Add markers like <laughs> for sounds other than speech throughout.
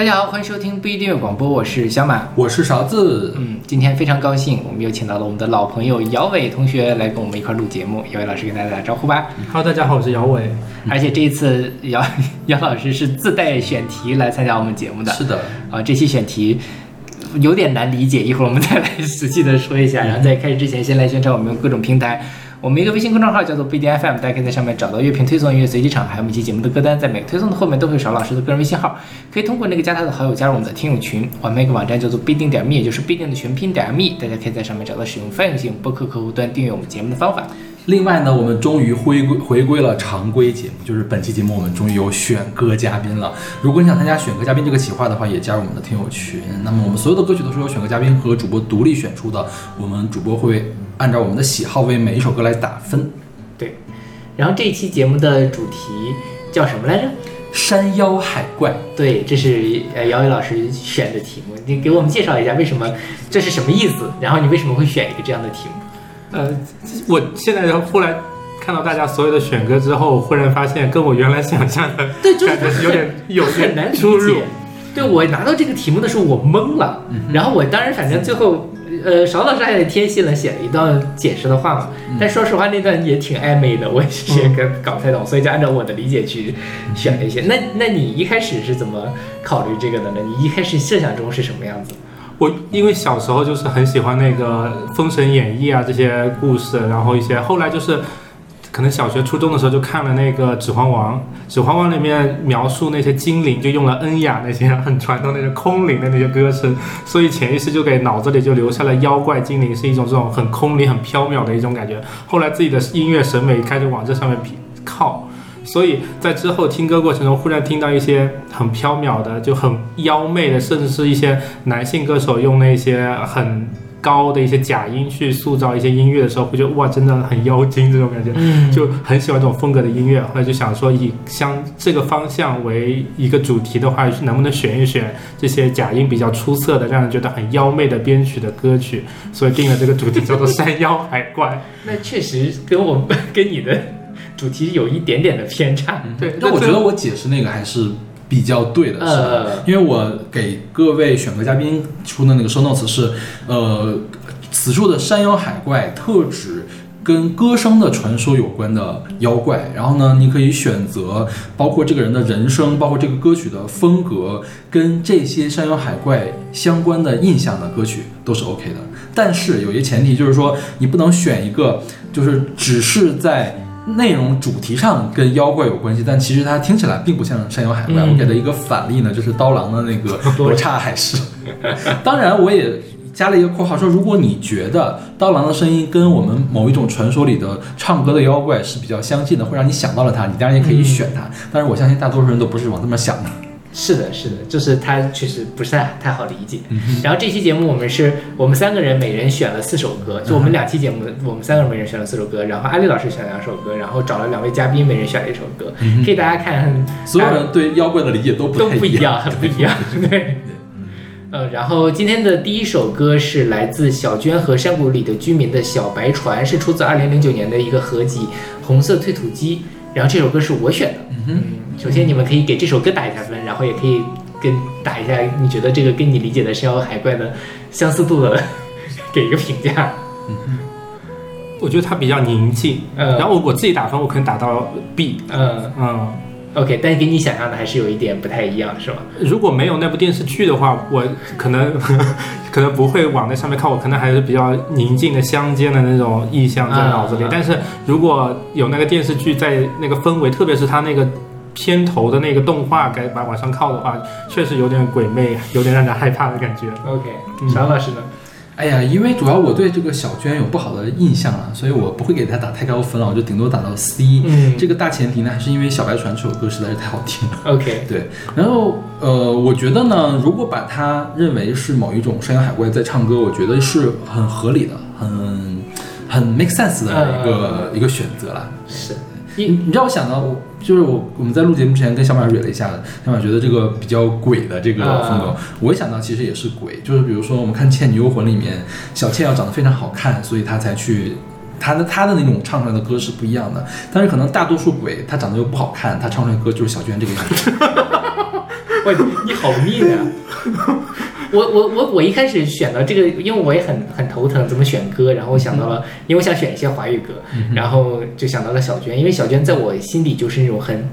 大家好，欢迎收听不一定阅广播，我是小马。我是勺子，嗯，今天非常高兴，我们又请到了我们的老朋友姚伟同学来跟我们一块儿录节目。姚伟老师跟大家打招呼吧。Hello，大家好，我是姚伟。而且这一次姚姚老师是自带选题来参加我们节目的。是的，啊，这期选题有点难理解，一会儿我们再来 <laughs> 仔细的说一下。然后在开始之前，先来宣传我们各种平台。我们一个微信公众号叫做不一定 FM，大家可以在上面找到乐评推送、音乐随机场，还有每期节目的歌单。在每个推送的后面都会有邵老师的个人微信号，可以通过那个加他的好友加入我们的听友群。我们一个网站叫做必定点 me，也就是必定的全拼点 me，大家可以在上面找到使用泛用型播客客户端订阅我们节目的方法。另外呢，我们终于回归回归了常规节目，就是本期节目我们终于有选歌嘉宾了。如果你想参加选歌嘉宾这个企划的话，也加入我们的听友群。那么我们所有的歌曲都是由选歌嘉宾和主播独立选出的，我们主播会按照我们的喜好为每一首歌来打分。对，然后这一期节目的主题叫什么来着？山妖海怪，对，这是呃姚伟老师选的题目，你给我们介绍一下为什么这是什么意思？然后你为什么会选一个这样的题目？呃，我现在忽然看到大家所有的选歌之后，忽然发现跟我原来想象的对，就是有点有点难出入解。。对我拿到这个题目的时候，我懵了。然后我当然，反正最后，呃，邵老师还贴心了写了一段解释的话嘛。但说实话，那段也挺暧昧的，我也跟搞不太懂，所以就按照我的理解去选了一些。那那你一开始是怎么考虑这个的呢？你一开始设想中是什么样子？我因为小时候就是很喜欢那个《封神演义》啊这些故事，然后一些后来就是可能小学、初中的时候就看了那个《指环王》，《指环王》里面描述那些精灵就用了恩雅那些很传统那些空灵的那些歌声，所以潜意识就给脑子里就留下了妖怪精灵是一种这种很空灵、很飘渺的一种感觉。后来自己的音乐审美开始往这上面靠。所以在之后听歌过程中，忽然听到一些很飘渺的、就很妖媚的，甚至是一些男性歌手用那些很高的一些假音去塑造一些音乐的时候，会觉得哇，真的很妖精这种感觉，嗯就很喜欢这种风格的音乐。后来就想说，以像这个方向为一个主题的话，能不能选一选这些假音比较出色的、让人觉得很妖媚的编曲的歌曲？所以定了这个主题叫做《山妖海怪那确实跟我跟你的主题有一点点的偏差。》。对，但我觉得我解释那个还是比较对的，是因为我给各位选歌嘉宾出的那个 show notes 是，呃，此处的山妖海怪特指跟歌声的传说有关的妖怪。然后呢，你可以选择包括这个人的人生，包括这个歌曲的风格，跟这些山妖海怪相关的印象的歌曲都是 OK 的。但是有一个前提，就是说你不能选一个就是只是在内容主题上跟妖怪有关系，但其实它听起来并不像山妖海怪。嗯我给的一个反例呢，就是刀郎的那个 <laughs> 罗刹海市。<laughs> 当然，我也加了一个括号说，如果你觉得刀郎的声音跟我们某一种传说里的唱歌的妖怪是比较相近的，会让你想到了他，你当然也可以选他。但是我相信大多数人都不是往这么想的。是的，是的，就是它确实不是太太好理解。嗯然后这期节目我们是我们三个人每人选了四首歌，就我们两期节目我们三个人每人选了四首歌，然后阿丽老师选了两首歌，然后找了两位嘉宾每人选了一首歌，可以大家看所有人对妖怪的理解都不都。不一样，很不一样，对。呃，然后今天的第一首歌是来自小娟和山谷里的居民的小白船，是出自二零零九年的一个合集《红色推土机》。然后这首歌是我选的。嗯，首先你们可以给这首歌打一下分，然后也可以跟打一下你觉得这个跟你理解的山妖海怪的相似度的 <laughs> 给一个评价。我觉得它比较宁静。呃然后我我自己打分，我可能打到 B。嗯嗯，，OK，但跟你想象的还是有一点不太一样，是吧？如果没有那部电视剧的话，我可能 <laughs> 可能不会往那上面靠，我可能还是比较宁静的乡间的那种意象在脑子里。啊但是如果有那个电视剧在那个氛围，特别是它那个片头的那个动画该把往上靠的话，确实有点鬼魅，有点让人害怕的感觉。OK，嗯邵老师呢？哎呀，因为主要我对这个小娟有不好的印象了，所以我不会给她打太高分了，我就顶多打到 C。嗯这个大前提呢，还是因为《小白船》这首歌实在是太好听了。OK，对，然后呃，我觉得呢，如果把它认为是某一种山羊海怪在唱歌，我觉得是很合理的，很很 make sense 的一个、一个选择啦。是。你你让我想到，我就是我我们在录节目之前跟小马蕊了一下，小马觉得这个比较鬼的这个风格，啊我一想到其实也是鬼，就是比如说我们看《倩女幽魂》里面，小倩要长得非常好看，所以她才去。她的她的那种唱出来的歌是不一样的，但是可能大多数鬼她长得又不好看，她唱出来的歌就是小娟这个样子。<laughs> 喂你好命啊！<laughs> 我我我我一开始选到这个，因为我也很很头疼怎么选歌，然后我想到了，因为我想选一些华语歌，然后就想到了小娟，因为小娟在我心里就是那种很，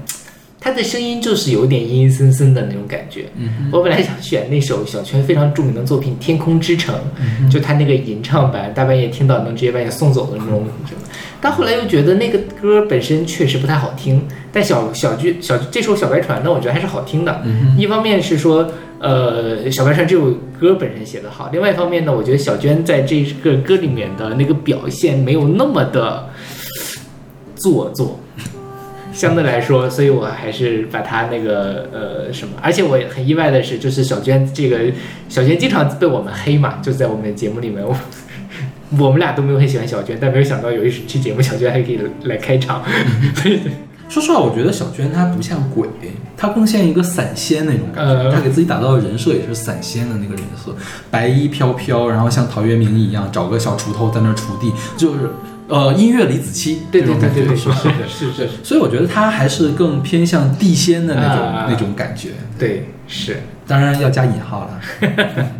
她的声音就是有点阴阴森森的那种感觉。我本来想选那首小娟非常著名的作品《天空之城》，就她那个吟唱版，大半夜听到能直接把你送走的那种。但后来又觉得那个歌本身确实不太好听，但小小剧小这首小白船呢，我觉得还是好听的。一方面是说，呃，小白船这首歌本身写得好；另外一方面呢，我觉得小娟在这个歌里面的那个表现没有那么的做作，<laughs> 相对来说，所以我还是把她那个呃什么，而且我很意外的是，就是小娟这个小娟经常被我们黑嘛，就在我们节目里面我。<laughs> 我们俩都没有很喜欢小娟，但没有想到有一期节目小娟还可以来开场。说实话，我觉得小娟她不像鬼，她更像一个散仙那种感觉。她给自己打造的人设也是散仙的那个人设，白衣飘飘，然后像陶渊明一样找个小锄头在那锄地，就是呃音乐李子柒对对对对对是吧？是是。所以我觉得她还是更偏向地仙的那种那种感觉。对，是，当然要加引号了。<laughs>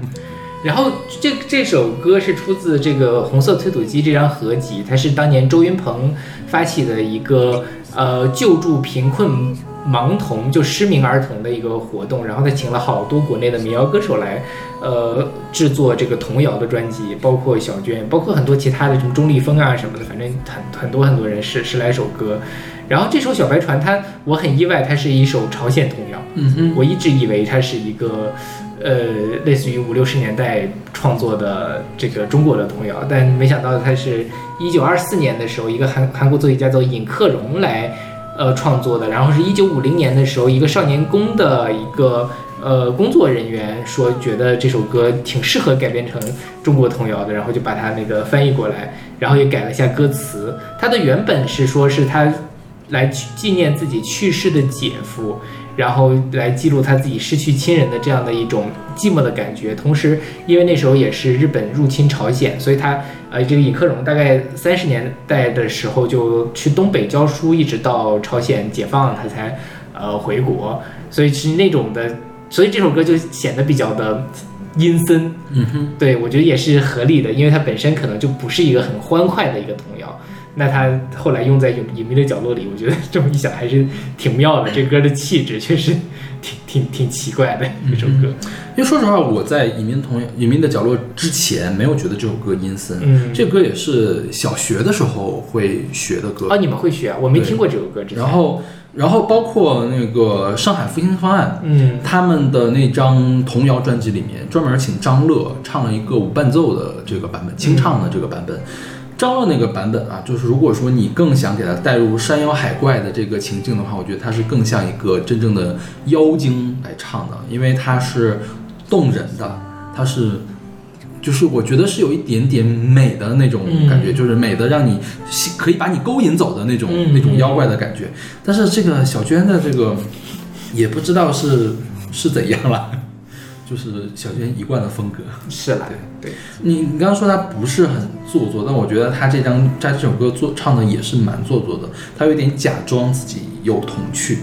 然后这这首歌是出自这个《红色推土机》这张合集，它是当年周云鹏发起的一个呃救助贫困盲童就失明儿童的一个活动，然后他请了好多国内的民谣歌手来呃制作这个童谣的专辑，包括小娟，包括很多其他的什么钟立风啊什么的，反正很很多很多人十十来首歌。然后这首《小白船》，它我很意外，它是一首朝鲜童谣。嗯哼，我一直以为它是一个。呃，类似于五六十年代创作的这个中国的童谣，但没想到他是一九二四年的时候，一个韩韩国作曲家叫尹克荣来呃创作的，然后是一九五零年的时候，一个少年宫的一个呃工作人员说觉得这首歌挺适合改编成中国童谣的，然后就把它那个翻译过来，然后也改了一下歌词。它的原本是说是他来纪念自己去世的姐夫。然后来记录他自己失去亲人的这样的一种寂寞的感觉，同时因为那时候也是日本入侵朝鲜，所以他呃这个尹克荣大概三十年代的时候就去东北教书，一直到朝鲜解放他才呃回国，所以是那种的，所以这首歌就显得比较的阴森。嗯哼，对我觉得也是合理的，因为它本身可能就不是一个很欢快的一个童谣。那他后来用在隐隐秘的角落里，我觉得这么一想还是挺妙的。这歌的气质确实挺挺挺奇怪的一首歌。因为说实话，我在隐秘同隐秘的角落之前没有觉得这首歌阴森。嗯，这歌也是小学的时候会学的歌。哦，你们会学？我没听过这首歌。然后，然后包括那个上海复兴方案，嗯，他们的那张童谣专辑里面专门请张乐唱了一个无伴奏的这个版本，清唱的这个版本。张乐那个版本啊，就是如果说你更想给它带入山妖海怪的这个情境的话，我觉得它是更像一个真正的妖精来唱的，因为它是动人的，它是，就是我觉得是有一点点美的那种感觉，就是美的让你可以把你勾引走的那种那种妖怪的感觉。但是这个小娟的这个也不知道是是怎样了。就是小娟一贯的风格，是啦，对对，你你刚刚说他不是很做作，但我觉得他这张在这首歌做唱的也是蛮做作的，他有点假装自己有童趣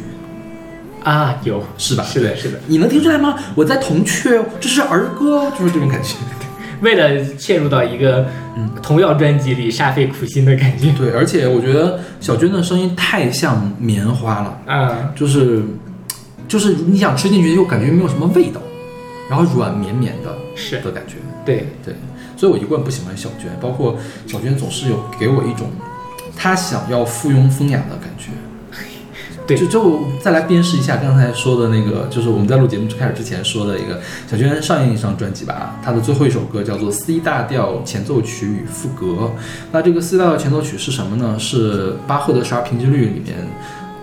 啊，有是吧？是的，是的，你能听出来吗？我在童趣，这是儿歌，就是这种感觉。<laughs> 为了嵌入到一个嗯童谣专辑里，煞费苦心的感觉。对，而且我觉得小娟的声音太像棉花了，啊，就是就是你想吃进去又感觉没有什么味道。然后软绵绵的，是。的感觉，对。对，所以我一贯不喜欢小娟，包括小娟总是有给我一种，她想要附庸风雅的感觉，<laughs> 对，就就再来鞭尸一下刚才说的那个，就是我们在录节目开始之前说的一个小娟上一张专辑吧，她的最后一首歌叫做 C 大调前奏曲与赋格，那这个 C 大调前奏曲是什么呢？是巴赫的十二平均律里面。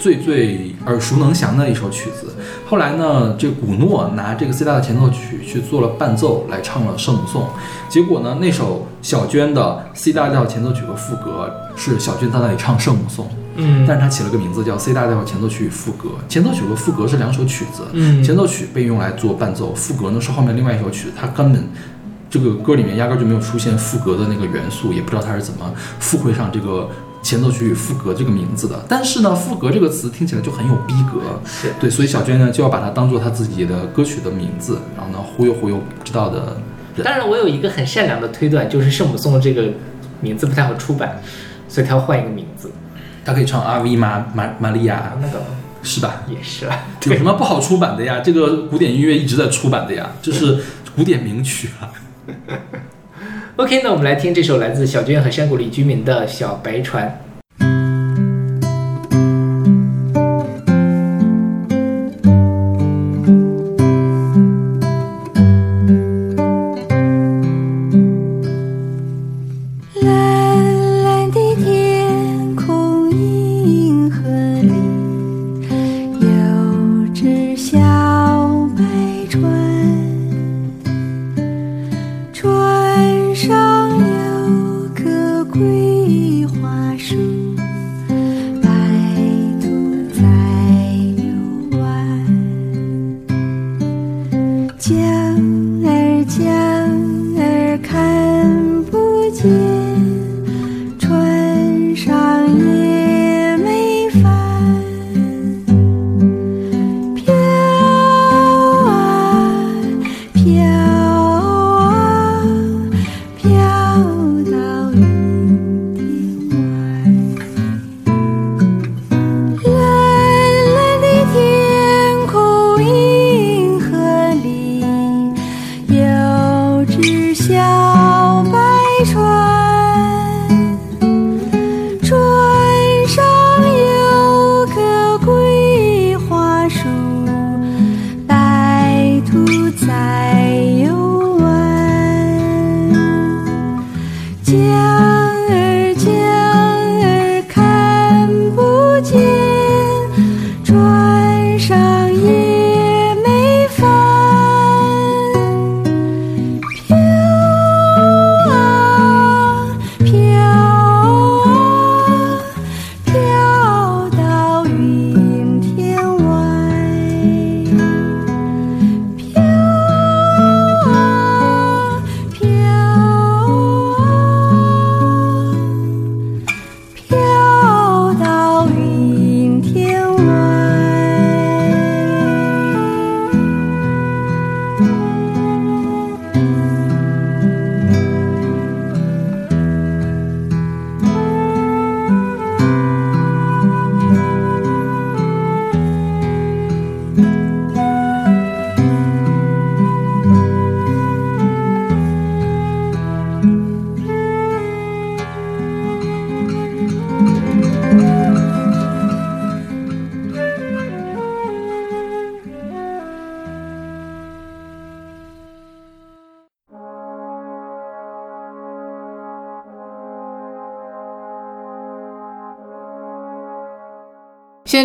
最最耳熟能详的一首曲子，后来呢，这古诺拿这个 C 大的前奏曲去做了伴奏，来唱了圣母颂。结果呢，那首小娟的 C 大调前奏曲和副歌是小娟在那里唱圣母颂，嗯，但是她起了个名字叫 C 大调前奏曲与副歌。前奏曲和副歌是两首曲子，嗯，前奏曲被用来做伴奏，副歌呢是后面另外一首曲子，它根本这个歌里面压根就没有出现副歌的那个元素，也不知道它是怎么附会上这个。前奏曲与赋格这个名字的。但是呢，赋格这个词听起来就很有逼格，是对，所以小娟呢就要把它当做她自己的歌曲的名字，然后呢忽悠忽悠不知道的人。当然，我有一个很善良的推断，就是圣母颂这个名字不太好出版，所以她要换一个名字。她可以唱阿 V 玛玛玛利亚，那个是吧？也是啦。有什么不好出版的呀？这个古典音乐一直在出版的呀，这是古典名曲啊。<laughs> OK，那我们来听这首来自小娟和山谷里居民的小白船。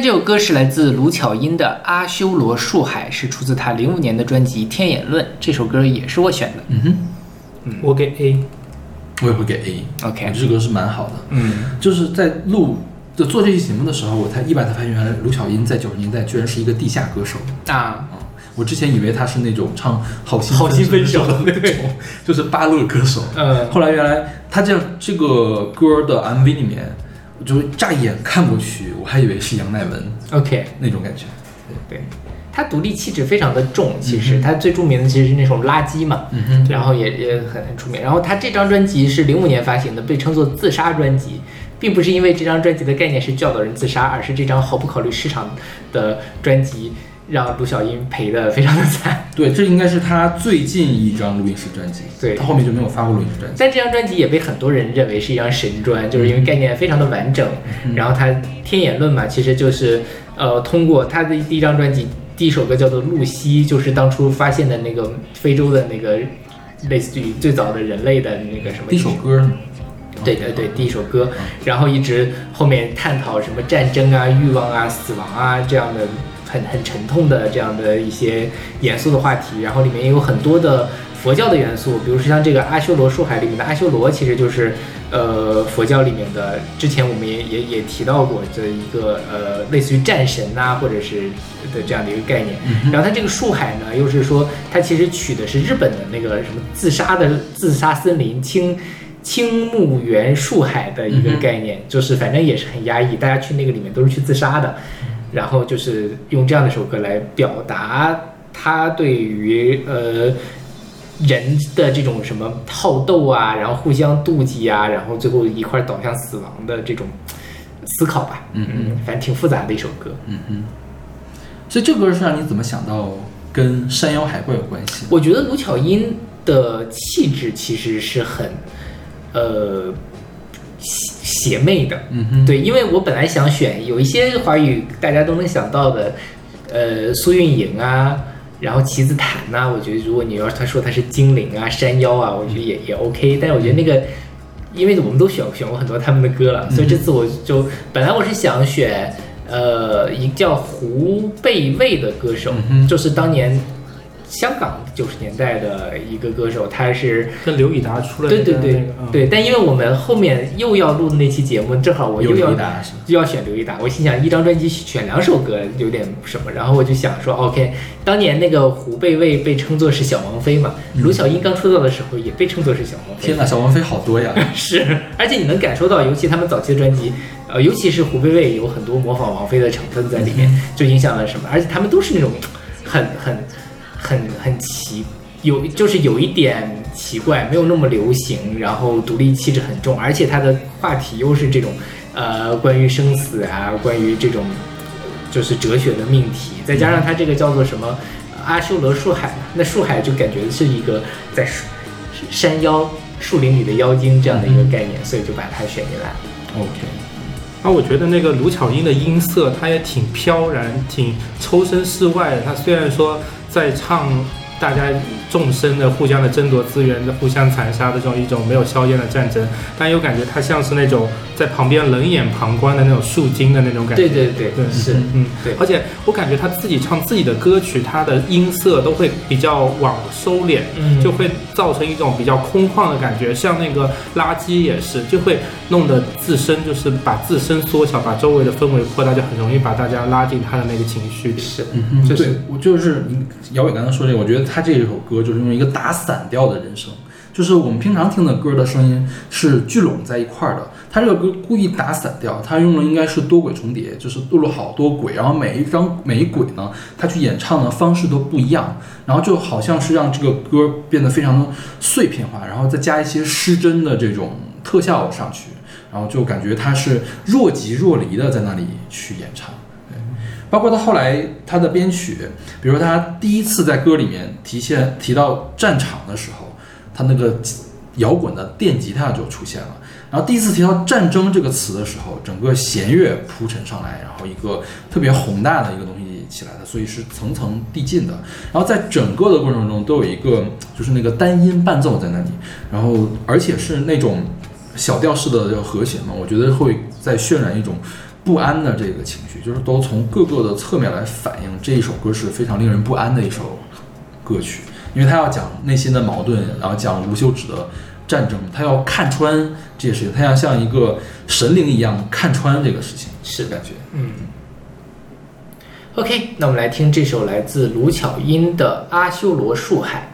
这首歌是来自卢巧音的《阿修罗树海》，是出自她零五年的专辑《天眼论》。这首歌也是我选的。嗯哼我给 A。我也会给 A。OK 这首歌是蛮好的。嗯，就是在录就做这期节目的时候，我才意外的发现，原来卢巧音在九十年代居然是一个地下歌手。啊，啊，我之前以为他是那种唱好心好心分手的那种，就是芭乐歌手。嗯，后来原来他这这个歌的 MV 里面，我就乍一眼看过去，我还以为是杨乃文 OK，那种感觉。对，他独立气质非常的重，其实嗯哼她最著名的其实是那种《垃圾》嘛，然后也也很很出名。然后他这张专辑是零五年发行的，被称作自杀专辑，并不是因为这张专辑的概念是教导人自杀，而是这张毫不考虑市场的专辑让卢晓英赔的非常的惨。<laughs> 对，这应该是他最近一张录音室专辑。对他后面就没有发过录音室专辑。但这张专辑也被很多人认为是一张神专，就是因为概念非常的完整。然后他天眼论嘛，其实就是呃通过他的第一张专辑第一首歌叫做露西，就是当初发现的那个非洲的那个类似于最早的人类的那个什么第一首歌，对对对，第一首歌，然后一直后面探讨什么战争啊、欲望啊、死亡啊这样的很很沉痛的这样的一些严肃的话题，然后里面也有很多的佛教的元素，比如说像这个阿修罗树海里面的阿修罗，其实就是呃佛教里面的，之前我们也也也提到过的一个呃类似于战神呐、或者是的这样的一个概念。然后它这个树海呢，又是说它其实取的是日本的那个什么自杀的自杀森林青青木原树海的一个概念，就是反正也是很压抑，大家去那个里面都是去自杀的，然后就是用这样的首歌来表达他对于呃人的这种什么好斗啊，然后互相妒忌啊，然后最后一块儿导向死亡的这种思考吧。嗯嗯，反正挺复杂的一首歌。嗯嗯。所以这歌是让你怎么想到跟山妖海怪有关系？我觉得卢巧音的气质其实是很，呃，邪邪魅的。嗯哼，对，因为我本来想选有一些华语大家都能想到的，呃，苏运莹啊，然后棋子坦呐、我觉得如果你要是他说他是精灵啊、山妖啊，我觉得也也 OK。但是我觉得那个，因为我们都选选过很多他们的歌了，所以这次我就本来我是想选。呃，一个叫胡贝卫的歌手，嗯就是当年香港九十年代的一个歌手，他是跟刘以达出了对对对那个嗯对，但因为我们后面又要录的那期节目，正好我又要？又要选刘以达，我心想一张专辑选两首歌有点什么，然后我就想说，OK，当年那个胡贝卫被称作是小王妃嘛，卢晓音刚出道的时候也被称作是小王妃，嗯天哪，小王妃好多呀！<laughs> 是，而且你能感受到，尤其他们早期的专辑，呃，尤其是胡贝卫有很多模仿王菲的成分在里面，就影响了什么，而且他们都是那种很很很很奇，有就是有一点奇怪，没有那么流行，然后独立气质很重，而且它的话题又是这种呃关于生死啊，关于这种就是哲学的命题，再加上他这个叫做什么阿修罗树海，那树海就感觉是一个在树山腰树林里的妖精这样的一个概念，所以就把它选进来。OK，啊，我觉得那个卢巧音的音色，她也挺飘然，挺抽身事外的。她虽然说在唱大家众生的互相的争夺资源的、互相残杀的这种一种没有硝烟的战争，但又感觉他像是那种在旁边冷眼旁观的那种树精的那种感觉。对对对，对是，嗯，对而且我感觉他自己唱自己的歌曲，他的音色都会比较往收敛，嗯就会造成一种比较空旷的感觉。像那个垃圾也是，就会弄得自身就是把自身缩小，把周围的氛围扩大，就很容易把大家拉进他的那个情绪里。是，嗯哼，就是对我就是姚伟刚刚说这个，我觉得他这首歌就是用一个打散调的人声，就是我们平常听的歌的声音是聚拢在一块儿的，他这个歌故意打散调，他用的应该是多轨重叠，就是录了好多轨，然后每一张每一轨呢，他去演唱的方式都不一样，然后就好像是让这个歌变得非常的碎片化，然后再加一些失真的这种特效上去，然后就感觉他是若即若离的在那里去演唱。包括到后来他的编曲，比如他第一次在歌里面提现提到战场的时候，他那个摇滚的电吉他就出现了。然后第一次提到战争这个词的时候，整个弦乐铺陈上来，然后一个特别宏大的一个东西起来的，所以是层层递进的。然后在整个的过程中都有一个就是那个单音伴奏在那里，然后而且是那种小调式的和弦嘛，我觉得会在渲染一种不安的这个情绪，就是都从各个的侧面来反映这一首歌是非常令人不安的一首歌曲，因为他要讲内心的矛盾，然后讲无休止的战争，他要看穿这些事情，他要像一个神灵一样看穿这个事情，是感觉。嗯。OK，那我们来听这首来自卢巧音的《阿修罗树海》。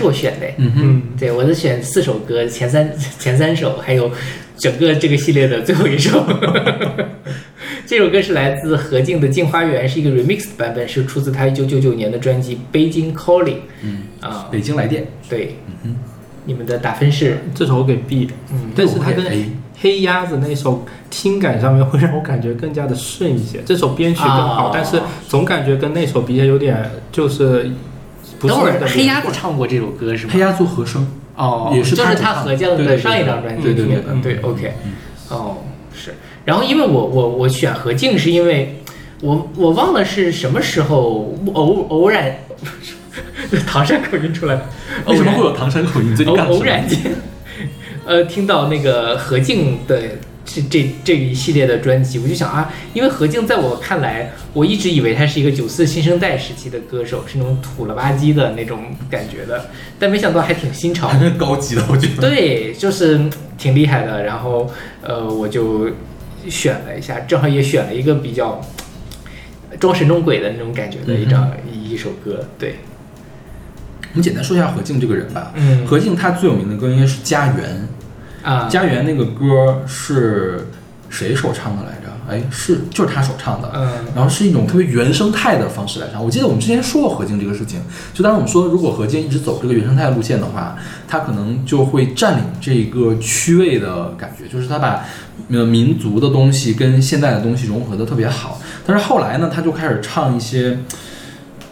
是我选的。嗯哼，嗯，对，我是选四首歌，前三前三首，还有整个这个系列的最后一首。<laughs> 这首歌是来自何静的《镜花缘》，是一个 remix 的版本，是出自他一九九九年的专辑《北京 Calling》。嗯，啊，北京来电，对，嗯你们的打分是，这首我给 B 的，嗯，但是它跟 A 黑鸭子那首听感上面会让我感觉更加的顺一些。这首编曲更好，啊但是总感觉跟那首比起来有点就是等会儿黑鸭子唱过这首歌是吗黑？鸭做和声，哦，也是就是他合将对对对的上一张专辑对对对里面的，嗯对，OK，哦，是。然后因为我我我选何静是因为我我忘了是什么时候偶偶然，<laughs> 唐山口音出来了，为什么会有唐山口音？最近偶？偶然间，呃，听到那个何静的这这这一系列的专辑，我就想啊，因为何静在我看来，我一直以为她是一个九四新生代时期的歌手，是那种土了吧唧的那种感觉的，但没想到还挺新潮高级的，我觉得。对，就是嗯挺厉害的。然后呃，我就选了一下，正好也选了一个比较装神弄鬼的那种感觉的一张、一首歌。对，我们简单说一下何静这个人吧。嗯何静她最有名的歌应该是《家园》，啊，《家园》那个歌是谁首唱的来着？哎，是就是他首唱的。嗯然后是一种特别原生态的方式来唱。我记得我们之前说过何静这个事情，就当时我们说，如果何静一直走这个原生态路线的话，他可能就会占领这个区位的感觉，就是他把呃民族的东西跟现代的东西融合的特别好。但是后来呢，他就开始唱一些。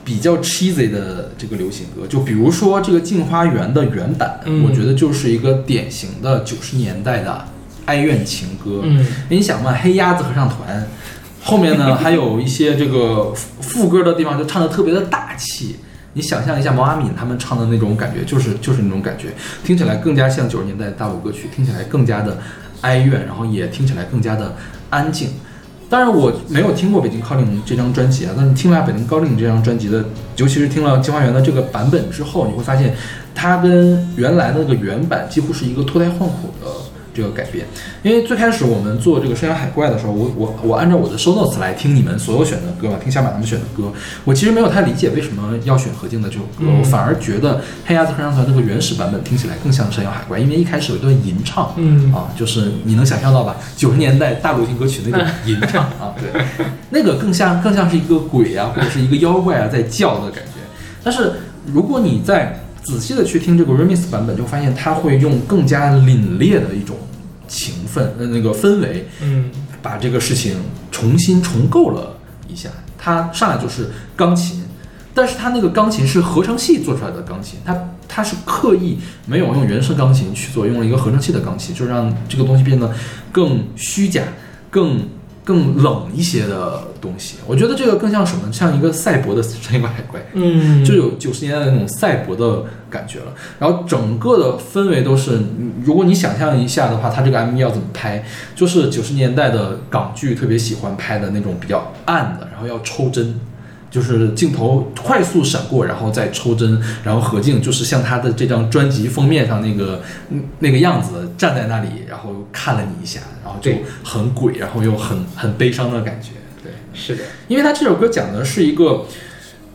比较 cheesy 的这个流行歌，就比如说这个《镜花缘》的原版，嗯我觉得就是一个典型的九十年代的哀怨情歌。嗯你想嘛，黑鸭子合唱团后面呢 <laughs> 还有一些这个副副歌的地方就唱的特别的大气。你想象一下毛阿敏他们唱的那种感觉，就是就是那种感觉，听起来更加像九十年代的大陆歌曲，听起来更加的哀怨，然后也听起来更加的安静。当然我没有听过《北京 caling》这张专辑啊，但是听了《北京 caling》这张专辑的，尤其是听了《金花园》的这个版本之后，你会发现它跟原来的那个原版几乎是一个脱胎换骨的这个改变。因为最开始我们做这个《山羊海怪》的时候，我我我按照我的 show notes 来听你们所有选的歌吧，听小马他们选的歌，我其实没有太理解为什么要选何静的这首歌，嗯我反而觉得黑鸭子合唱团那个原始版本听起来更像《山羊海怪》，因为一开始有一段吟唱，嗯啊，就是你能想象到吧？九十年代大流行歌曲那种 <laughs> 吟唱啊，对，那个更像更像是一个鬼啊，或者是一个妖怪啊在叫的感觉。但是如果你再仔细的去听这个 remix 版本，就发现他会用更加凛冽的一种情分呃那个氛围，嗯把这个事情重新重构了一下。他上来就是钢琴，但是他那个钢琴是合成器做出来的钢琴，他他是刻意没有用原声钢琴去做，用了一个合成器的钢琴，就让这个东西变得更虚假、更更冷一些的东西。我觉得这个更像什么？像一个赛博的山羊海怪。嗯，就有九十年代那种赛博的感觉了。然后整个的氛围都是，嗯如果你想象一下的话，它这个 MV 要怎么拍，就是九十年代的港剧特别喜欢拍的那种比较暗的，然后要抽帧。就是镜头快速闪过，然后再抽帧，然后何静就是像他的这张专辑封面上那个嗯那个样子，站在那里，然后看了你一下，然后就很鬼，然后又很很悲伤的感觉。对，是的，因为他这首歌讲的是一个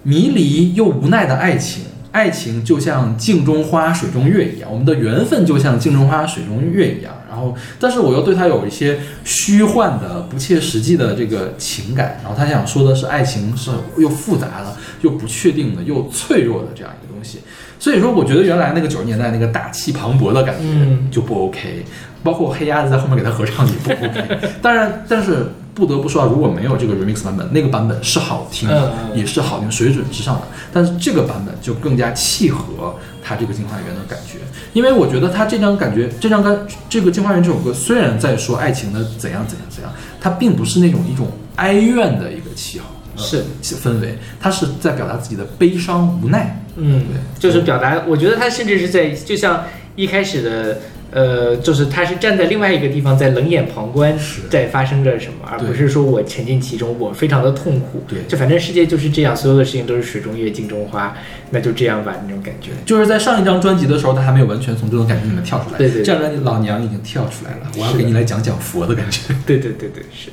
迷离又无奈的爱情，爱情就像镜中花、水中月一样，我们的缘分就像镜中花、水中月一样。然后，但是我又对他有一些虚幻的、不切实际的这个情感。然后他想说的是，爱情是又复杂的、又不确定的、又脆弱的这样一个东西。所以说，我觉得原来那个九十年代那个大气磅礴的感觉就不 OK，、包括黑鸭子在后面给他合唱也不 OK。<laughs> 当然，但是不得不说啊，如果没有这个 remix 版本，那个版本是好听的，也是好听，水准之上的。但是这个版本就更加契合他这个《镜花缘》的感觉，因为我觉得他这张感觉，这张歌，这个《镜花缘》这首歌虽然在说爱情的怎样怎样怎样，它并不是那种一种哀怨的一个气候，呃是氛围，它是在表达自己的悲伤无奈。嗯对，就是表达，我觉得他甚至是在，就像一开始的，呃，就是他是站在另外一个地方在冷眼旁观，在发生着什么，而不是说我沉浸其中，我非常的痛苦。对就反正世界就是这样，所有的事情都是水中月，镜中花，那就这样吧，那种感觉。就是在上一张专辑的时候，他还没有完全从这种感觉里面跳出来。对对对这张专辑老娘已经跳出来了，我要给你来讲讲佛的感觉。<laughs> 对对对对，是。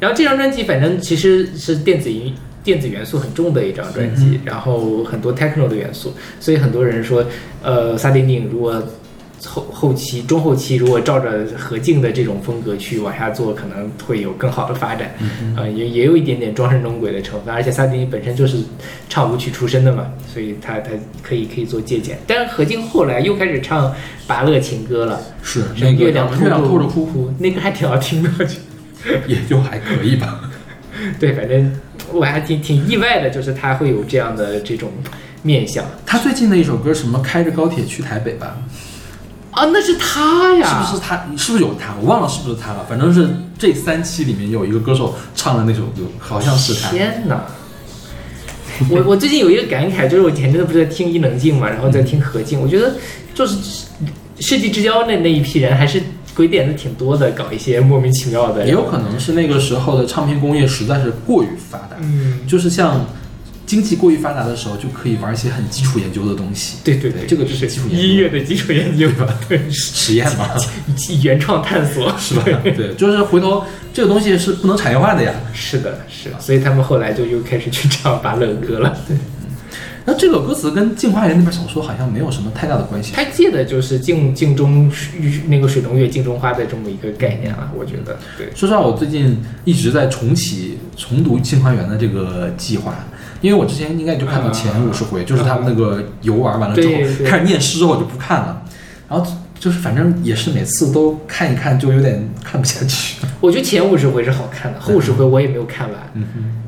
然后这张专辑反正其实是电子音电子元素很重的一张专辑，然后很多 techno 的元素，所以很多人说，呃，萨顶顶如果后后期中后期如果照着何静的这种风格去往下做，可能会有更好的发展。呃，也也有一点点装神弄鬼的成分，而且萨顶顶本身就是唱舞曲出身的嘛，所以他他可以可以做借鉴。但是何静后来又开始唱拔乐情歌了，是什那个么月亮透透着哭，哭，那个还挺好听的。<laughs> 也就还可以吧。<laughs> 对，反正我还挺挺意外的，就是他会有这样的这种面相他最近的一首歌什么开着高铁去台北吧，啊，那是他呀，是不是他？是不是有他？我忘了是不是他了。反正是这三期里面有一个歌手唱的那首歌，好像是他。天哪！我我最近有一个感慨，就是我前阵子不是在听伊能静嘛，然后在听何静，我觉得就是世纪之交那那一批人还是鬼点子挺多的，搞一些莫名其妙的，也有可能是那个时候的唱片工业实在是过于发达，嗯，就是像经济过于发达的时候，就可以玩一些很基础研究的东西。对对对，这个就是基础研究音乐的基础研究吧，对，<laughs> 实验嘛，<laughs> 原创探索是吧？对，就是回头这个东西是不能产业化的呀。是的，是的，所以他们后来就又开始去唱芭乐歌了。对，那这个歌词跟《镜花缘》那本小说好像没有什么太大的关系。他借的就是镜镜中那个水中月、镜中花的这么一个概念啊，我觉得。对，说实话，我最近一直在重启、重读《镜花缘》的这个计划，因为我之前应该就看到前五十回，就是他们那个游玩完了之后，开始念诗之后我就不看了，然后就是反正也是每次都看一看，就有点看不下去。我觉得前五十回是好看的，后五十回我也没有看完，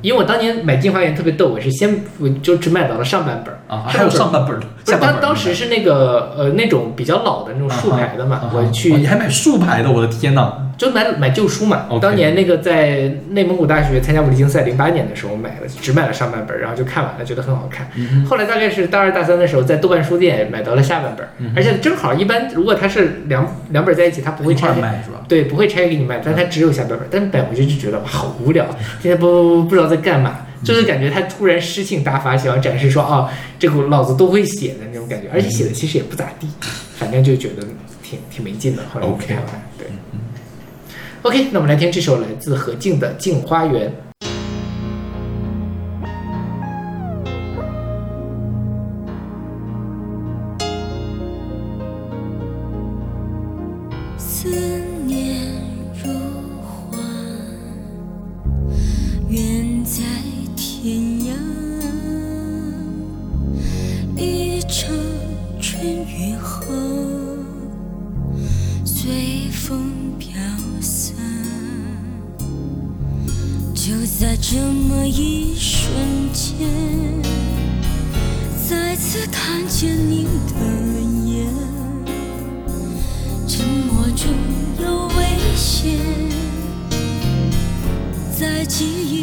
因为我当年买《镜花缘》特别逗，我是先我就只买到了上半本啊，还有上半本儿的，不是下当当时是那个呃那种比较老的那种竖排的嘛，我去哦你还买竖排的，我的天呐！就买买旧书嘛。当年那个在内蒙古大学参加物理竞赛，零八年的时候买了，只买了上半本，然后就看完了，觉得很好看。嗯后来大概是大二大三的时候，在豆瓣书店买到了下半本，嗯而且正好一般如果它是两两本在一起，它不会拆儿卖是吧？对，不会拆给你卖，但它只有下半本儿。但买回去就觉得哇，好无聊，现在不不不知道在干嘛，就是感觉他突然诗性大发，想要展示说哦，这个老子都会写的那种感觉，而且写的其实也不咋地，反正就觉得挺挺没劲的。后来我看。OK，那我们来听这首来自何静的《镜花缘》。记忆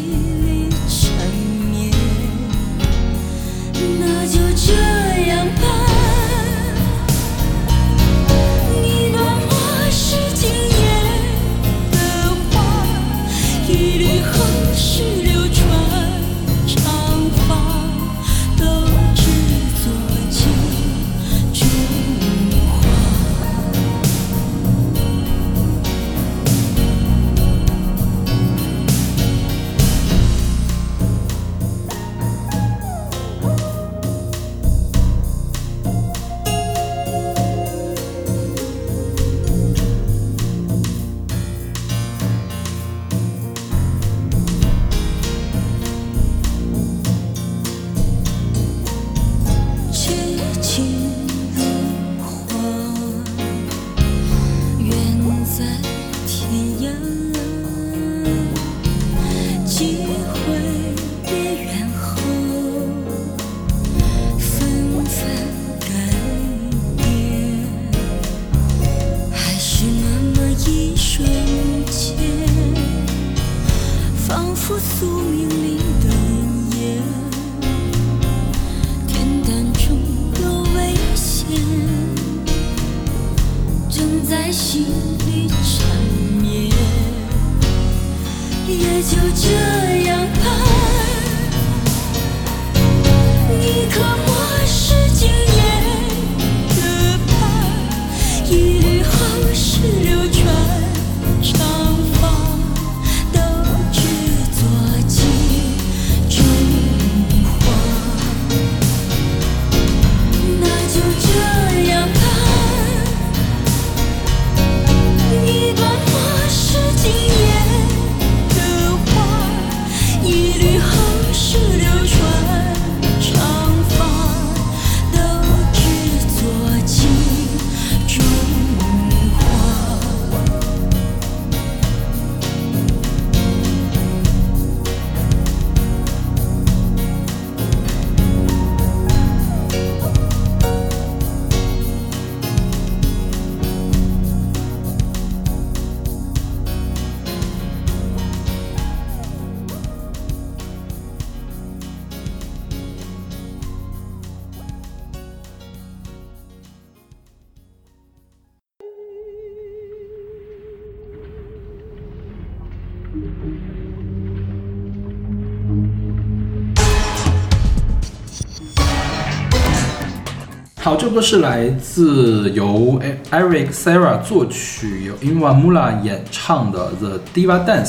好，这个是来自由 Eric Serra 作曲，由 Inwa Mula 演唱的《The Diva Dance》，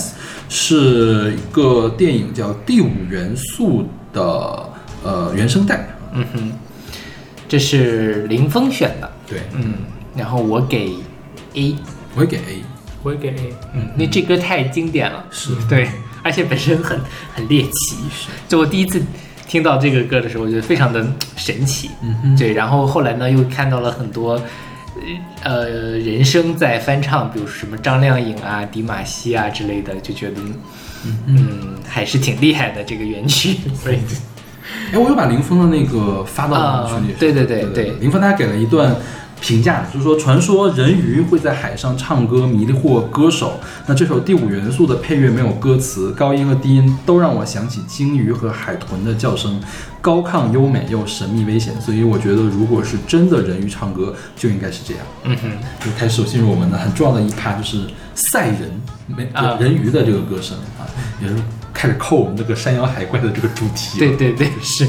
是一个电影叫《第五元素》的呃原声带。嗯哼，这是林峰选的，对，嗯，然后我给 A，我也给 A。我也给 A。嗯，那这歌太经典了，是。对，而且本身很很猎奇，就我第一次听到这个歌的时候，我觉得非常的神奇，嗯哼，对，然后后来呢，又看到了很多，呃，人声在翻唱，比如什么张靓颖啊、迪玛希啊之类的，就觉得，嗯，还是挺厉害的这个原曲，所 <laughs> 以哎，我又把林峰的那个发到我们群里对对对。对。林峰他给了一段评价，就是说传说人鱼会在海上唱歌迷惑歌手。那这首第五元素的配乐没有歌词，高音和低音都让我想起鲸鱼和海豚的叫声，高亢优美又神秘危险。所以我觉得，如果是真的人鱼唱歌，就应该是这样。嗯哼，就开始进入我们的很重要的一趴，就是赛人没啊人鱼的这个歌声啊，也是开始扣我们这个山妖海怪的这个主题。对对对，是，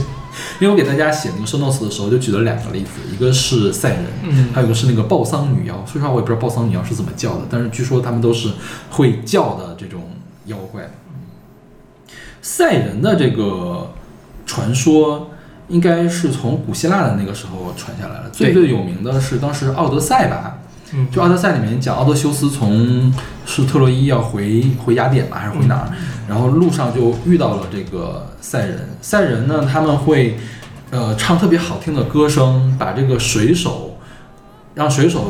因为我给大家写那个 show notes 的时候，就举了两个例子，一个是赛人，嗯还有一个是那个暴桑女妖。说实话，我也不知道暴桑女妖是怎么叫的，但是据说他们都是会叫的这种妖怪。赛人的这个传说，应该是从古希腊的那个时候传下来了。最最有名的是当时《奥德赛》吧，嗯就《奥德赛》里面讲奥德修斯从是特洛伊要回回雅典吧，还是回哪儿？然后路上就遇到了这个赛人。赛人呢，他们会呃唱特别好听的歌声，把这个水手让水手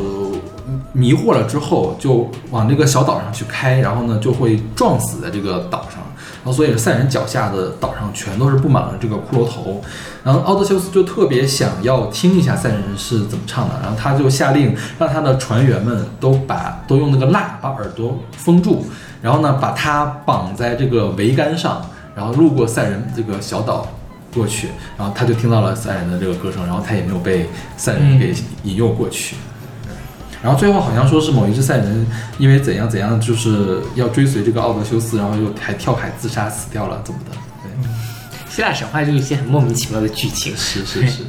迷惑了之后，就往这个小岛上去开，然后呢就会撞死在这个岛上。然后所以赛人脚下的岛上全都是布满了这个骷髅头。然后奥德修斯就特别想要听一下赛人是怎么唱的，然后他就下令让他的船员们都把都用那个蜡把耳朵封住，然后呢把他绑在这个桅杆上，然后路过赛人这个小岛过去，然后他就听到了赛人的这个歌声，然后他也没有被赛人给引诱过去。然后最后好像说是某一只赛人因为怎样怎样，就是要追随这个奥德修斯，然后又还跳海自杀死掉了，怎么的？对。希腊神话就是一些很莫名其妙的剧情，是是是。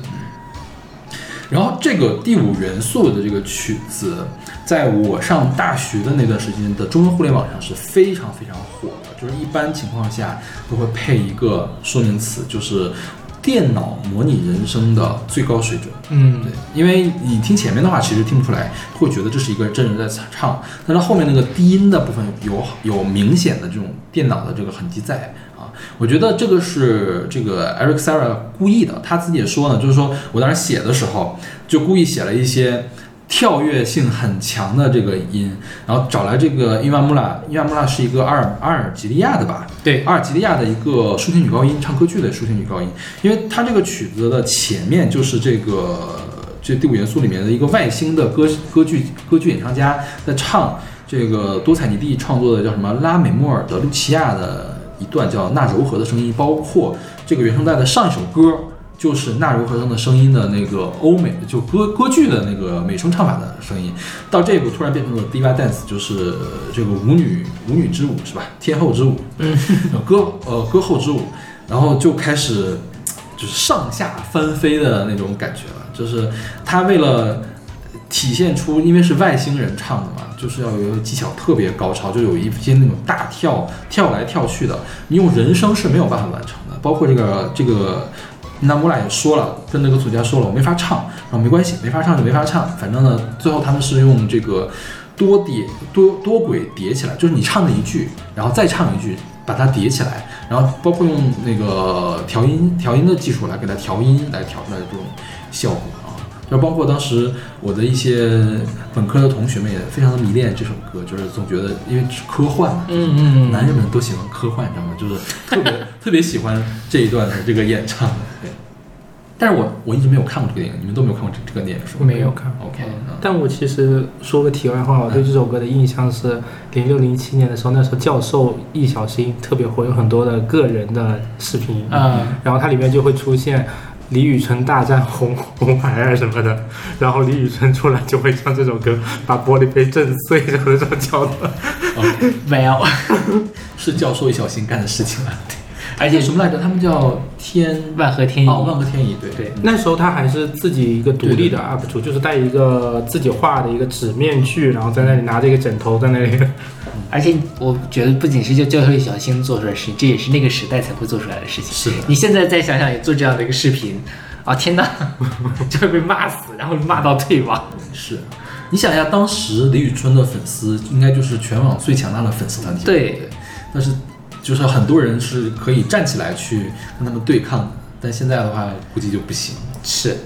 然后这个第五元素的这个曲子，在我上大学的那段时间的中文互联网上是非常非常火的，就是一般情况下都会配一个说明词，就是电脑模拟人声的最高水准。嗯对，因为你听前面的话，其实听不出来，会觉得这是一个真人在唱，但是后面那个低音的部分有有明显的这种电脑的这个痕迹在啊。我觉得这个是这个 Eric Serra 故意的，他自己也说呢，就是说我当时写的时候就故意写了一些。跳跃性很强的这个音，然后找来这个伊万穆拉，伊万穆拉是一个阿尔阿尔及利亚的吧？对阿尔及利亚的一个抒情女高音，唱歌剧的抒情女高音，因为它这个曲子的前面就是这个这第五元素里面的一个外星的歌歌剧歌剧演唱家在唱这个多彩尼蒂创作的叫什么拉美莫尔的路奇亚的一段叫那柔和的声音，包括这个原声带的上一首歌。就是那柔和声的声音的那个欧美，就歌歌剧的那个美声唱法的声音，到这一步突然变成了 diva dance，就是这个舞女舞女之舞是吧？天后之舞，嗯，歌呃歌后之舞，然后就开始就是上下翻飞的那种感觉了，就是他为了体现出，因为是外星人唱的嘛，就是要有一个技巧特别高超，就有一些那种大跳跳来跳去的，你用人声是没有办法完成的，包括这个这个。那穆拉也说了，跟那个作家说了，我没法唱，然后没关系，没法唱就没法唱，反正呢，最后他们是用这个多叠多多轨叠起来，就是你唱的一句，然后再唱一句，把它叠起来，然后包括用那个调音调音的技术来给它调音，来调出来的这种效果啊。就包括当时我的一些本科的同学们也非常的迷恋这首歌，就是总觉得因为是科幻嘛，嗯嗯男人们都喜欢科幻，你知道吗？就是特别 <laughs> 特别喜欢这一段的这个演唱。对，但是我我一直没有看过这个电影，你们都没有看过这这个电影是吗？没有看 OK，嗯但我其实说个题外话，我对这首歌的印象是零六零七年的时候，那时候教授易小星特别火，有很多的个人的视频，啊然后它里面就会出现李宇春大战红红孩儿什么的，然后李宇春出来就会唱这首歌，把玻璃杯震碎，什么什么叫的，没有 <laughs> 是教授一小心干的事情啊。而且什么来着？他们叫天万和天宜，哦，万和天宜，对对，那时候他还是自己一个独立的 UP 主，就是带一个自己画的一个纸面具，然后在那里拿着一个枕头在那里。<laughs> 而且我觉得不仅是就教会小新做出来的事情，这也是那个时代才会做出来的事情。是的你现在再想想，也做这样的一个视频，啊天哪，<laughs> 就会被骂死，然后骂到退网。是。你想一下，当时李宇春的粉丝应该就是全网最强大的粉丝团体，对对。但是就是很多人是可以站起来去跟他们对抗的，但现在的话估计就不行。是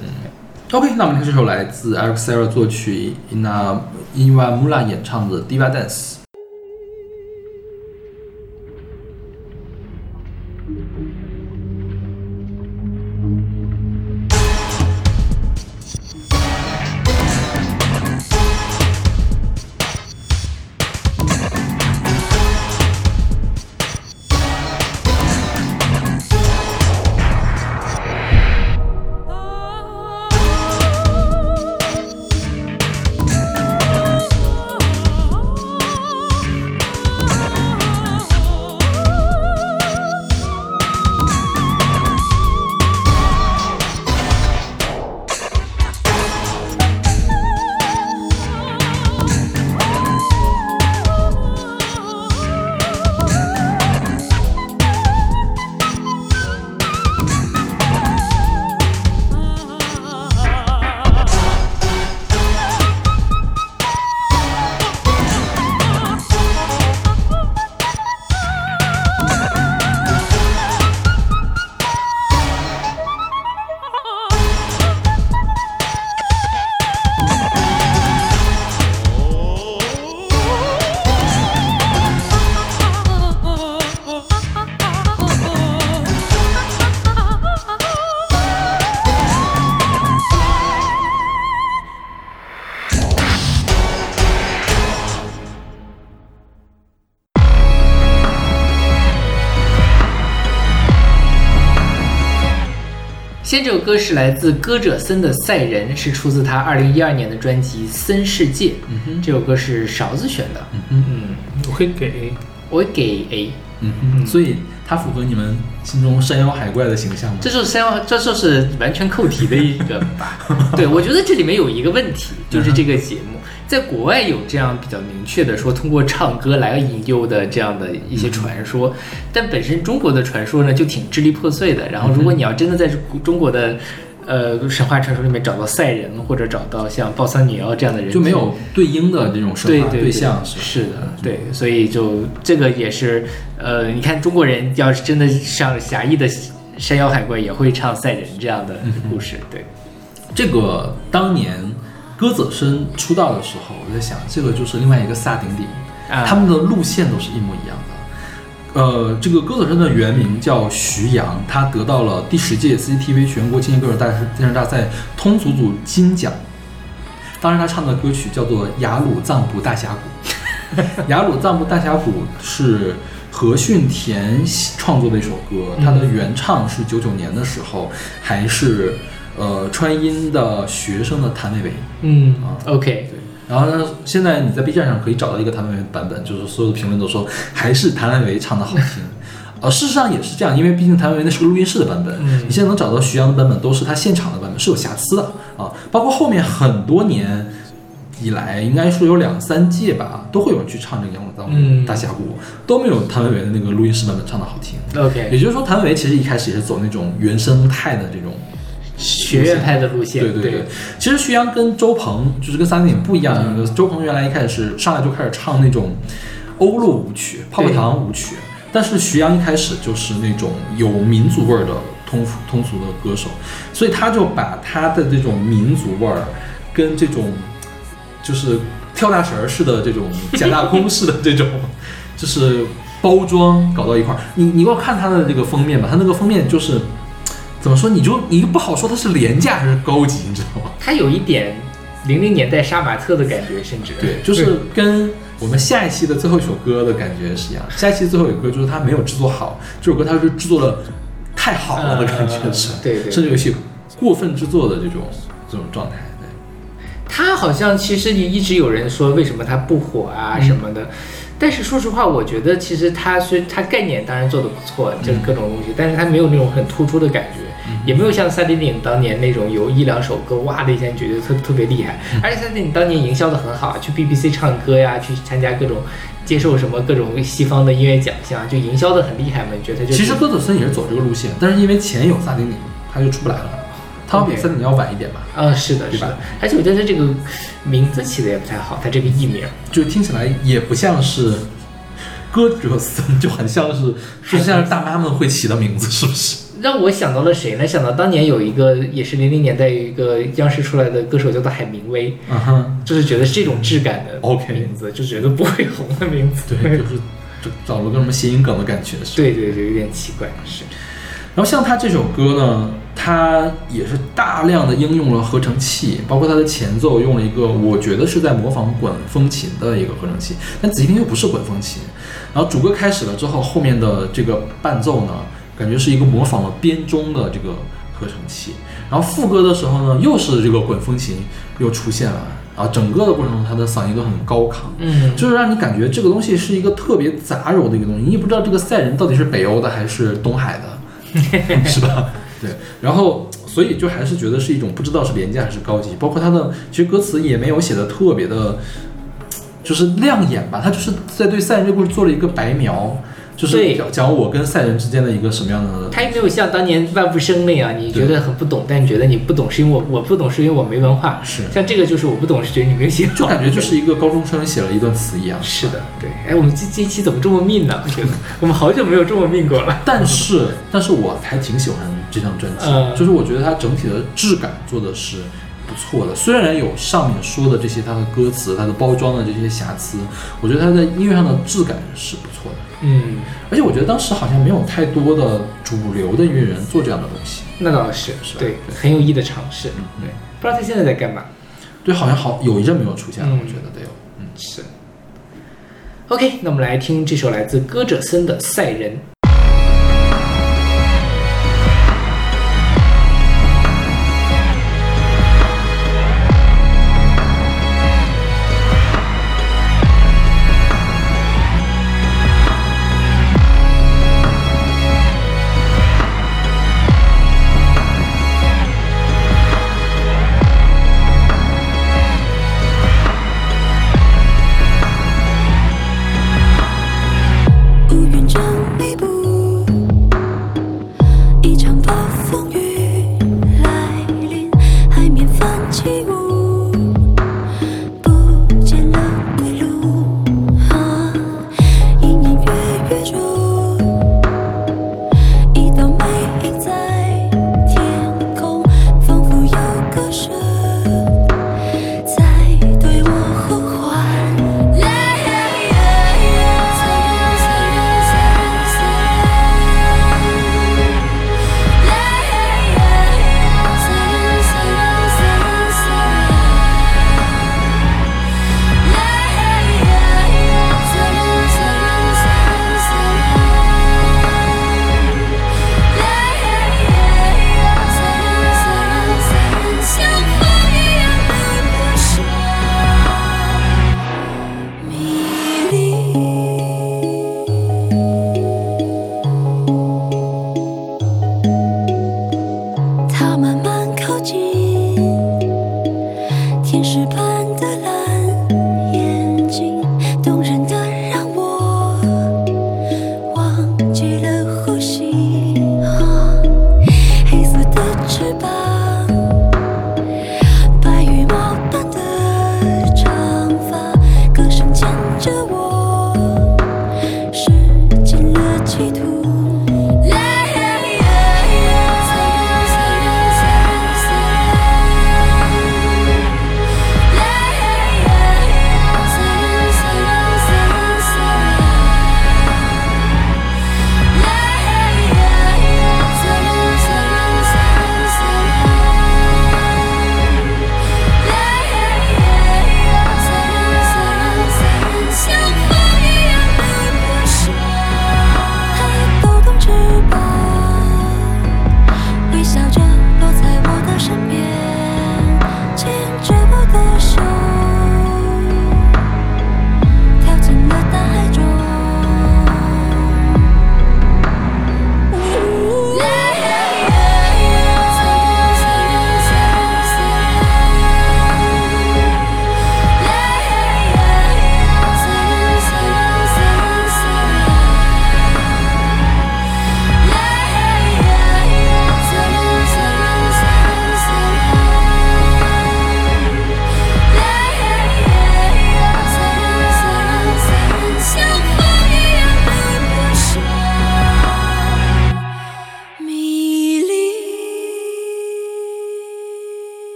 ，OK，那我们听这首来自 Eric Serra 作曲、Ina Iwamura 演唱的《Diva Dance》。先这首歌是来自歌者森的《赛人》，是出自他二零一二年的专辑《森世界》。嗯哼这首歌是勺子选的，嗯哼，嗯，我会给我会给 A。嗯哼，所以它符合你们心中山妖海怪的形象吗？这就是山妖，这就是完全扣题的一个吧。<laughs> 对，我觉得这里面有一个问题，就是这个节目在国外有这样比较明确的说通过唱歌来引诱的这样的一些传说，但本身中国的传说呢就挺支离破碎的。然后，如果你要真的在中国的呃神话传说里面找到赛人，或者找到像抱桑女妖这样的人，就没有对应的这种神话对对象对是吧？是的，对，所以就这个也是，呃，你看中国人要是真的像狭义的山妖海怪，也会唱赛人这样的故事，对，这个当年歌泽生出道的时候，我在想，这个就是另外一个萨顶顶，啊他们的路线都是一模一样的。呃，这个歌泽生的原名叫徐阳，他得到了第十届 CCTV 全国青年歌手大电视大赛通俗组金奖。当时他唱的歌曲叫做《雅鲁藏布大峡谷》，<laughs>《雅鲁藏布大峡谷》是何训田创作的一首歌，他的原唱是九九年的时候，还是呃川音的学生的谭维维。嗯啊，OK，对然后呢，现在你在 B 站上可以找到一个谭维维版本，就是所有的评论都说还是谭维维唱的好听。<laughs> 呃，事实上也是这样，因为毕竟谭维维那是个录音室的版本，嗯你现在能找到徐阳的版本都是他现场的版本，是有瑕疵的啊。包括后面很多年以来，应该说有两三届吧，都会有人去唱这个《阳光嗯大峡谷》，都没有谭维维的那个录音室版本唱的好听。OK，也就是说，谭维维其实一开始也是走那种原生态的这种学院派的路线，对对对对，其实徐阳跟周鹏就是跟三点不一样，嗯周鹏原来一开始是上来就开始唱那种欧陆舞曲、泡泡糖舞曲，但是徐阳一开始就是那种有民族味儿的通俗通俗的歌手，所以他就把他的这种民族味儿跟这种就是跳大神儿似的这种假大空似的这种 <laughs> 就是包装搞到一块儿。你你给我看他的这个封面吧，他那个封面就是。怎么说？你就你又不好说它是廉价还是高级，你知道吗？它有一点零零年代杀马特的感觉，甚至对，就是跟我们下一期的最后一首歌的感觉是一样。<laughs> 下一期最后一首歌就是它没有制作好，这首歌它是制作的太好了的感觉是，嗯 <laughs> 对对甚至有些过分制作的这种这种状态。对他好像其实也一直有人说为什么他不火啊嗯什么的，但是说实话，我觉得其实它虽它概念当然做的不错，就是各种东西，但是它没有那种很突出的感觉，也没有像萨顶顶当年那种有一两首歌哇的一下觉得特特别厉害，而且萨顶顶当年营销的很好啊，去 BBC 唱歌呀，去参加各种接受什么各种西方的音乐奖项，就营销的很厉害嘛，你觉得？它就其实歌德森也是走这个路线，但是因为前有萨顶顶，他就出不来了。他要比萨顶顶要晚一点吧，啊，是的，是的，而且我觉得他这个名字起的也不太好，他这个艺名。就听起来也不像是歌德森，就很像是就像是大妈们会起的名字，是不是？让我想到了谁呢？想到当年有一个也是零零年代有一个央视出来的歌手叫做海明威，嗯哼，就是觉得是这种质感的 OK 名字，就觉得不会红的名字。对，就是就找了个什么谐音梗的感觉是。对对对，有点奇怪，是。然后像他这首歌呢，他也是大量的应用了合成器，包括他的前奏用了一个我觉得是在模仿管风琴的一个合成器，但仔细听又不是管风琴。然后主歌开始了之后，后面的这个伴奏呢，感觉是一个模仿了编钟的这个合成器。然后副歌的时候呢，又是这个管风琴又出现了。啊整个的过程中，他的嗓音都很高亢，嗯，就是让你感觉这个东西是一个特别杂糅的一个东西，你也不知道这个赛人到底是北欧的还是东海的，<laughs> 是吧？对，然后所以就还是觉得是一种不知道是廉价还是高级，包括他的其实歌词也没有写的特别的，就是亮眼吧，他就是在对赛人这个故事做了一个白描，就是讲讲我跟赛人之间的一个什么样的，他也没有像当年万物生那样，你觉得很不懂，但你觉得你不懂是因为我我不懂是因为我没文化。是像这个就是我不懂是觉得你没有写好，就感觉就是一个高中生写了一段词一样。是的，对。哎，我们这这一期怎么这么命呢？我觉得 <laughs> 我们好久没有这么命过了。但是，但是我还挺喜欢这张专辑，嗯就是我觉得它整体的质感做的是不错的。虽然有上面说的这些它的歌词、它的包装的这些瑕疵，我觉得它在音乐上的质感是不错的。嗯，而且我觉得当时好像没有太多的主流的音乐人做这样的东西。那倒是，是吧对，很有意义的尝试。嗯对，不知道他现在在干嘛。对，好像好有一阵没有出现了，嗯我觉得得有。嗯，是。OK，那我们来听这首来自歌者森的《赛人》。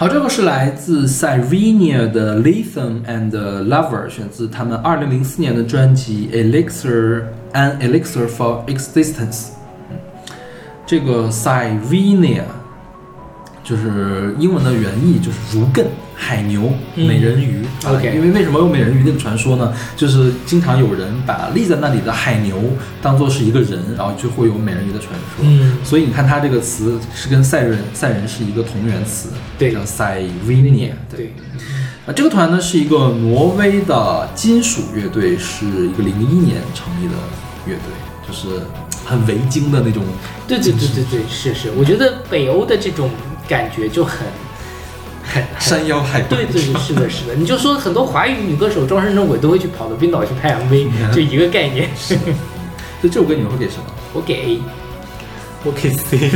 好，这个是来自 Cyrenia 的 Lithium and Lover，选自他们二零零四年的专辑 Elixir an Elixir for Existence。这个 Cyrenia 就是英文的原意就是如艮、海牛、嗯美人鱼。啊 OK 因为为什么有美人鱼这个传说呢？就是经常有人把立在那里的海牛当做是一个人，然后就会有美人鱼的传说。嗯所以你看它这个词是跟赛人赛人是一个同源词，对叫 Sirenia。对，啊，这个团呢是一个挪威的金属乐队，是一个零一年成立的乐队，就是很维京的那种。对对对对对，是是，我觉得北欧的这种感觉就很山腰海怪。对对对，是的，是的。你就说很多华语女歌手终身正轨都会去跑到冰岛去拍 MV，<laughs> 就一个概念。所以这首歌你们会给什么？我给 A，我给 C，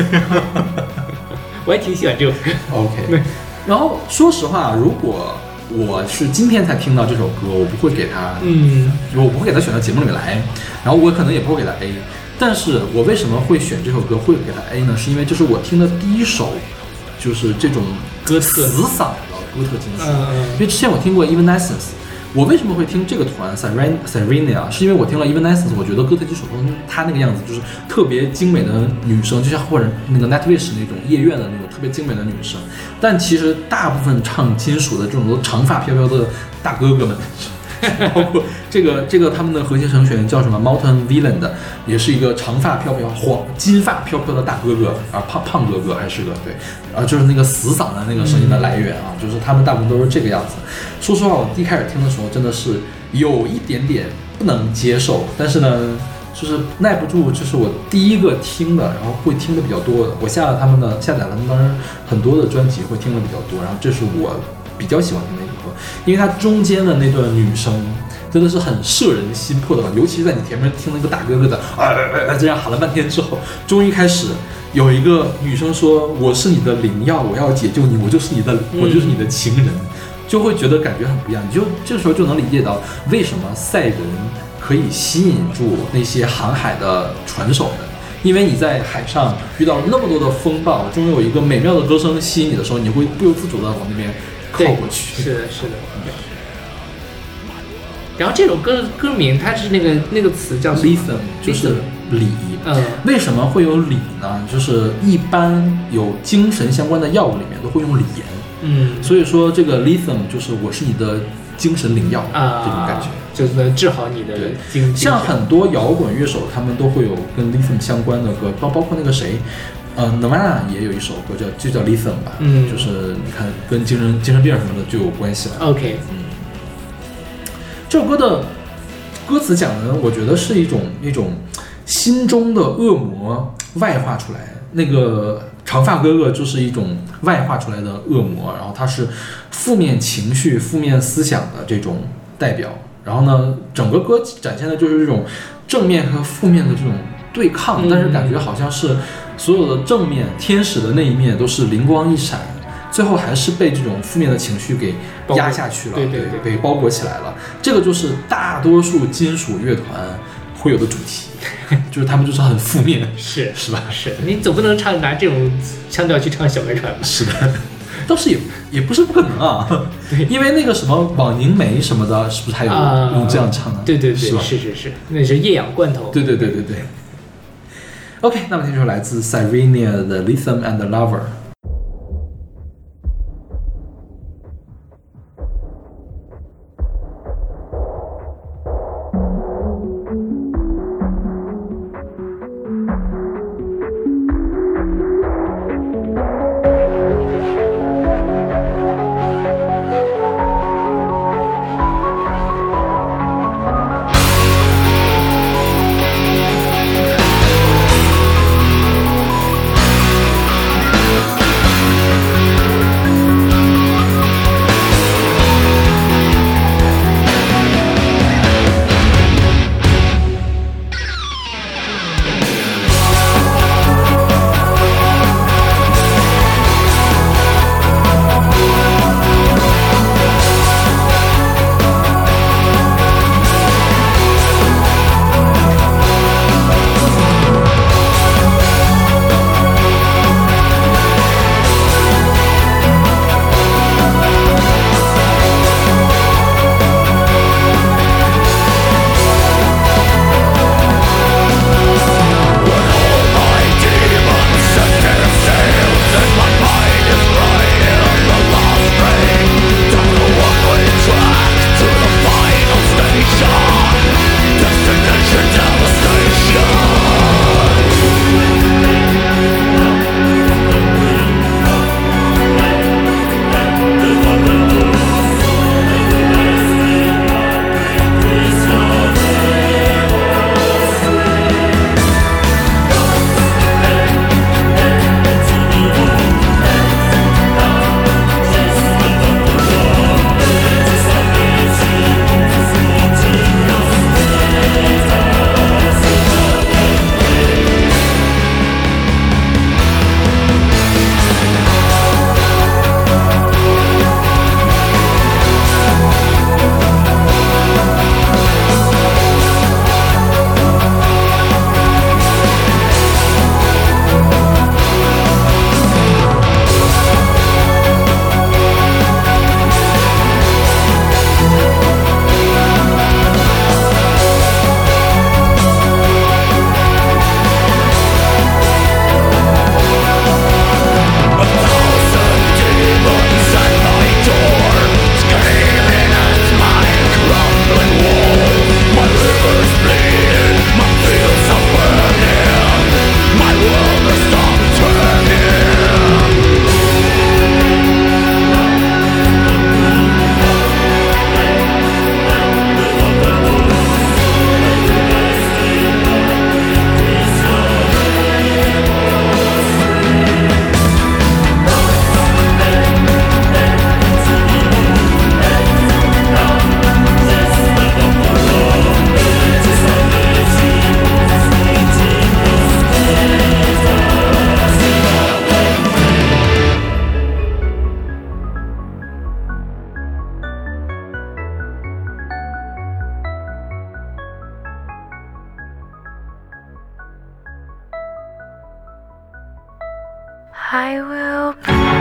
<laughs> 我还挺喜欢这首歌。OK。然后说实话，如果我是今天才听到这首歌，我不会给它，嗯我不会给它选到节目里面来，然后我可能也不会给它 A。但是我为什么会选这首歌，会给它 A 呢？是因为这是我听的第一首，就是这种哥特死嗓的哥特金属。嗯因为之前我听过 Evanescence，我为什么会听这个团 Syren Syrenia？是因为我听了 Evanescence，我觉得哥特金属中他那个样子就是特别精美的女生，就像或者那个 Nightwish 那种夜愿的那种特别精美的女生。但其实大部分唱金属的这种都长发飘飘的大哥哥们。<laughs> 包括这个这个他们的核心成员叫什么 Mountain Villain 的，也是一个长发飘飘、黄金发飘飘的大哥哥啊，胖胖哥哥还是个对，啊，就是那个死嗓的那个声音的来源啊，就是他们大部分都是这个样子。说实话，我一开始听的时候真的是有一点点不能接受，但是呢，就是耐不住，这是我第一个听的，然后会听的比较多的。我下了他们的下载了他们当时很多的专辑，会听的比较多，然后这是我比较喜欢听的一，因为它中间的那段女声。真的是很摄人心魄的，尤其是在你前面听那个大哥哥的啊啊啊这样喊了半天之后，终于开始有一个女生说：“我是你的灵药，我要解救你，我就是你的，我就是你的情人。”就会觉得感觉很不一样，你就这时候就能理解到为什么赛人可以吸引住那些航海的船手们，因为你在海上遇到那么多的风暴，终于有一个美妙的歌声吸引你的时候，你会不由自主的往那边靠过去。是的，是的。然后这首歌的歌名，它是那个那个词叫 “listen”，就是锂。嗯为什么会有锂呢？就是一般有精神相关的药物里面都会用锂盐，嗯所以说这个 “listen” 就是我是你的精神灵药啊，这种感觉。就是能治好你的对精像很多摇滚乐手，他们都会有跟 Listen 相关的歌，包包括那个谁，呃，Nirvana 也有一首歌叫就叫 lithium 吧，嗯就是你看跟精神精神病什么的就有关系了。OK，嗯这首歌的歌词讲的，我觉得是一种一种心中的恶魔外化出来。那个长发哥哥就是一种外化出来的恶魔，然后他是负面情绪、负面思想的这种代表。然后呢，整个歌展现的就是这种正面和负面的这种对抗，嗯但是感觉好像是所有的正面天使的那一面都是灵光一闪，最后还是被这种负面的情绪给压下去了，对对对被包裹起来了。这个就是大多数金属乐团会有的主题，<laughs> 就是他们就是很负面，<laughs> 是是吧？是，你总不能唱拿这种腔调去唱小白船吧？是的，倒是也也不是不可能啊。对因为那个什么网凝眉什么的，是不是还有啊用这样唱的？对对对？是是是，那是液氧罐头。对对对对对。OK，那么听这首来自 Cyrenia 的 Lithium and Lover。 I will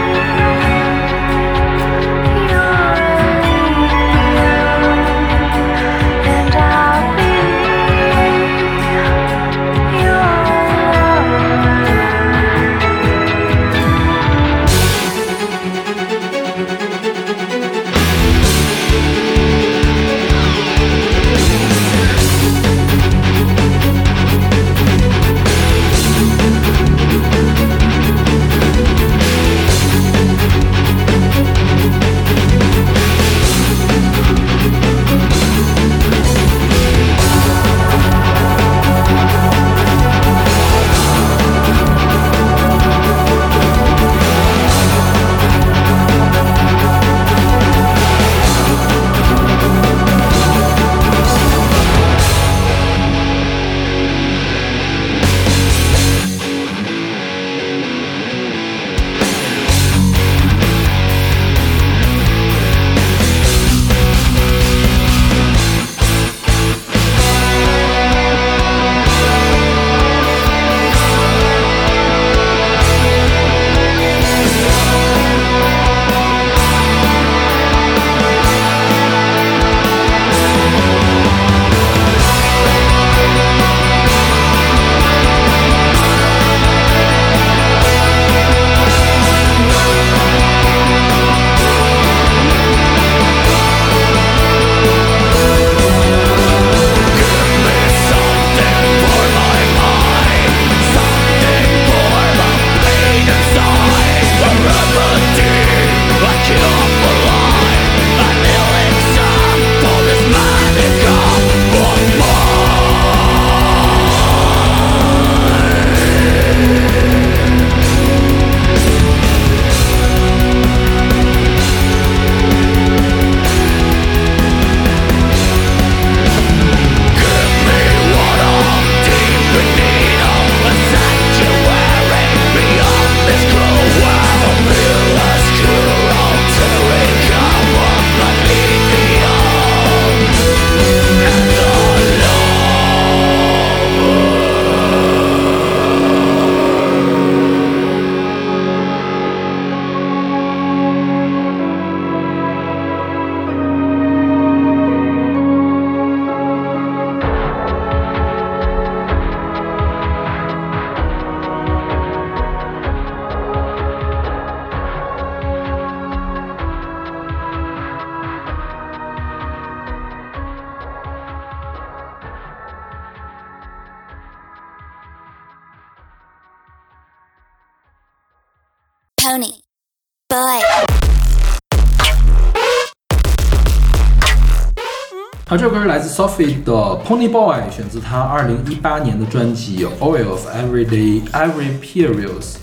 Sophie 的 Pony Boy，选自她二零一八年的专辑《Oil of Everyday Every Periods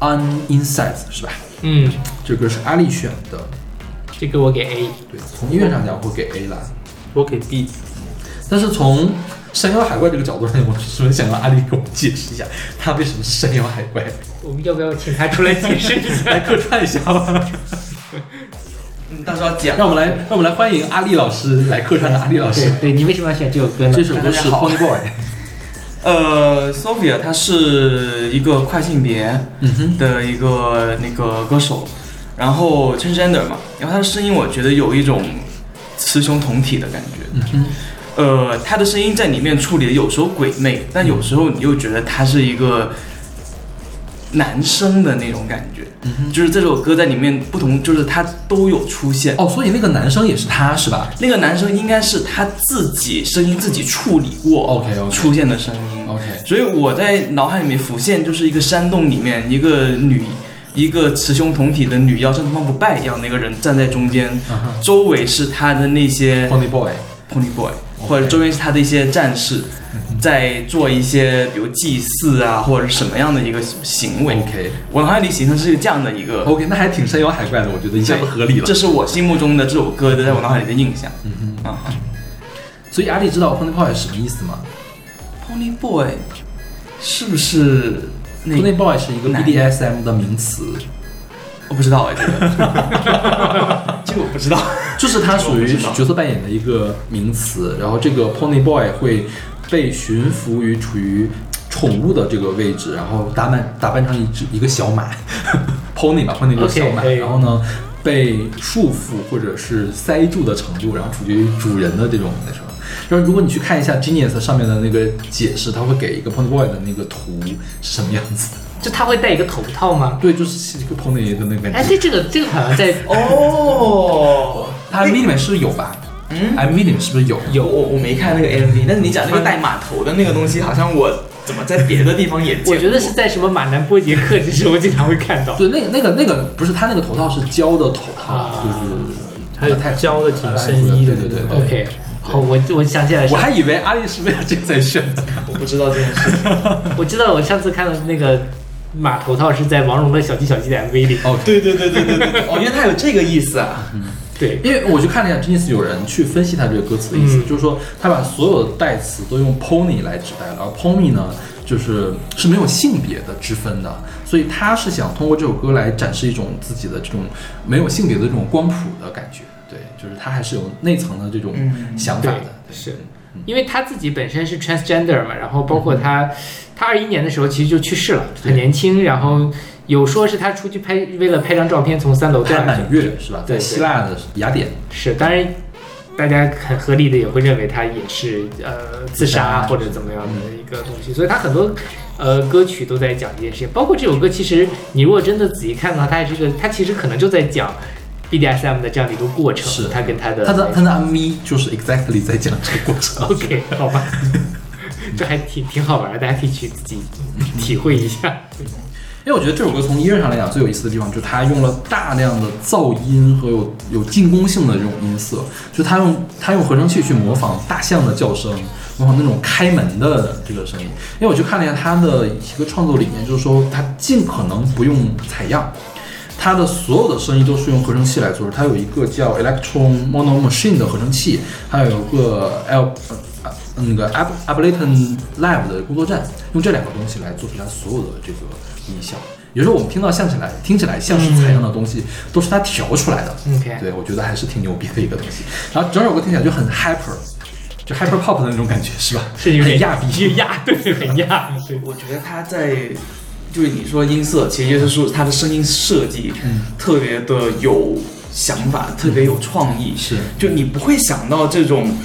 on Insights》，是吧？嗯，这歌是阿丽选的，这个我给 A。对，从音乐上讲我给 A 啦。我给 B。但是从山妖海怪这个角度上，我十分想让阿丽给我们解释一下，他为什么是山妖海怪，我们要不要请他出来解释一来下？<laughs> 客串一下吧。<laughs> 嗯，到时候要讲。让我们来，让我们来欢迎阿丽老师来客串的阿丽老师对。对，你为什么要选这首歌呢？这首歌是大家好 Pony Boy，<laughs> 呃，Sophia 她是一个跨性别嗯哼，的一个那个歌手，然后 transgender 嘛，然后她的声音我觉得有一种雌雄同体的感觉。嗯哼，呃，她的声音在里面处理的有时候鬼魅，但有时候你又觉得她是一个男生的那种感觉。嗯就是这首歌在里面不同，就是他都有出现。哦，所以那个男生也是他是吧那个男生应该是他自己声音自己处理过？OK，OK 出现的声音。OK，所以我在脑海里面浮现就是一个山洞里面一个女，一个雌雄同体的女妖，像方不败一样的一个人站在中间，周围是他的那些，Pony Boy，pony boy，或者周围是他的一些战士，在做一些比如祭祀啊或者是什么样的一个行为。OK 我脑海里形成是这样的一个，OK，那还挺山妖海怪的，我觉得一下子合理了这。是我心目中的这首歌的在我脑海里的印象。嗯哼，啊所以阿丽知道 Pony Boy 是什么意思吗，pony boy 是不是那？Pony Boy 是一个男 BDSM 的名词，我不知道哎，这个，<laughs> 这个我不知道。就是它属于角色扮演的一个名词。然后这个 Pony Boy 会被驯服于处于宠物的这个位置，然后打扮打扮成一只一个小马，<laughs> pony 嘛，pony 就是小马然后呢被束缚或者是塞住的程度，然后处决于主人的这种那什么。就是如果你去看一下 Genius 上面的那个解释，它会给一个 Pony Boy 的那个图是什么样子。就他会戴一个头套吗？对，就是一个 pony 的那个感哎，觉。对，这个这个好像在哦，他 MV 里面是不是有吧？嗯，MV 里面是不是有？有我我没看那个 MV，但是你讲那个带码头的那个东西，好像我怎么在别的地方也见过我觉得是在什么马南波杰克之时候经常会看到。对，那个那个那个不是他那个头套是胶的头套，啊就是还有太胶的紧身衣的对对对对。OK，好，我我想起来我，还以为阿丽是为了这个在选的。我不知道这件事。<laughs> 我知道我上次看的那个马头套是在王蓉的小鸡小鸡的 MV 里。哦，对对对对对对，哦，原来他有这个意思啊。对，因为我去看了一下 Genius，有人去分析他这个歌词的意思，嗯就是说他把所有的代词都用 pony 来指代了，而 pony 呢，就是是没有性别的之分的，所以他是想通过这首歌来展示一种自己的这种没有性别的这种光谱的感觉。对，就是他还是有内层的这种想法的。对是因为他自己本身是 transgender 嘛，然后包括他，他二一年的时候其实就去世了，很年轻，然后有说是他出去拍，为了拍张照片从三楼掉下去满。月是吧？对在希腊的雅典。是，当然，大家很合理的也会认为他也是呃自杀或者怎么样的一个东西，所以他很多呃歌曲都在讲这件事情，包括这首歌，其实你如果真的仔细看的话，它还是个，它其实可能就在讲 BDSM 的这样的一个过程，是他跟他的他的他的 MV 就是 exactly 在讲这个过程。<laughs> OK 好吧，这还挺挺好玩的，大家可以去自己体会一下。因为我觉得这首歌从音乐上来讲最有意思的地方，就是它用了大量的噪音和有有进攻性的这种音色，就它用它用合成器去模仿大象的叫声，模仿那种开门的这个声音。因为我去看了一下它的一个创作理念，就是说它尽可能不用采样。它的所有的声音都是用合成器来做的，它有一个叫 Electron Mono Machine 的合成器，还有一个 L 呃那个 Ab Ableton Live 的工作站，用这两个东西来做出它所有的这个音效。有时候我们听到像起来听起来像是采样的东西，都是它调出来的。OK 对我觉得还是挺牛逼的一个东西。然后整首歌听起来就很 hyper，就 hyper pop 的那种感觉，是吧？是有点很亚逼，有亚，对，很亚，对。我觉得他在，就是你说音色，其实就是说他的声音设计，嗯特别的有想法，特别有创意。是就你不会想到这种，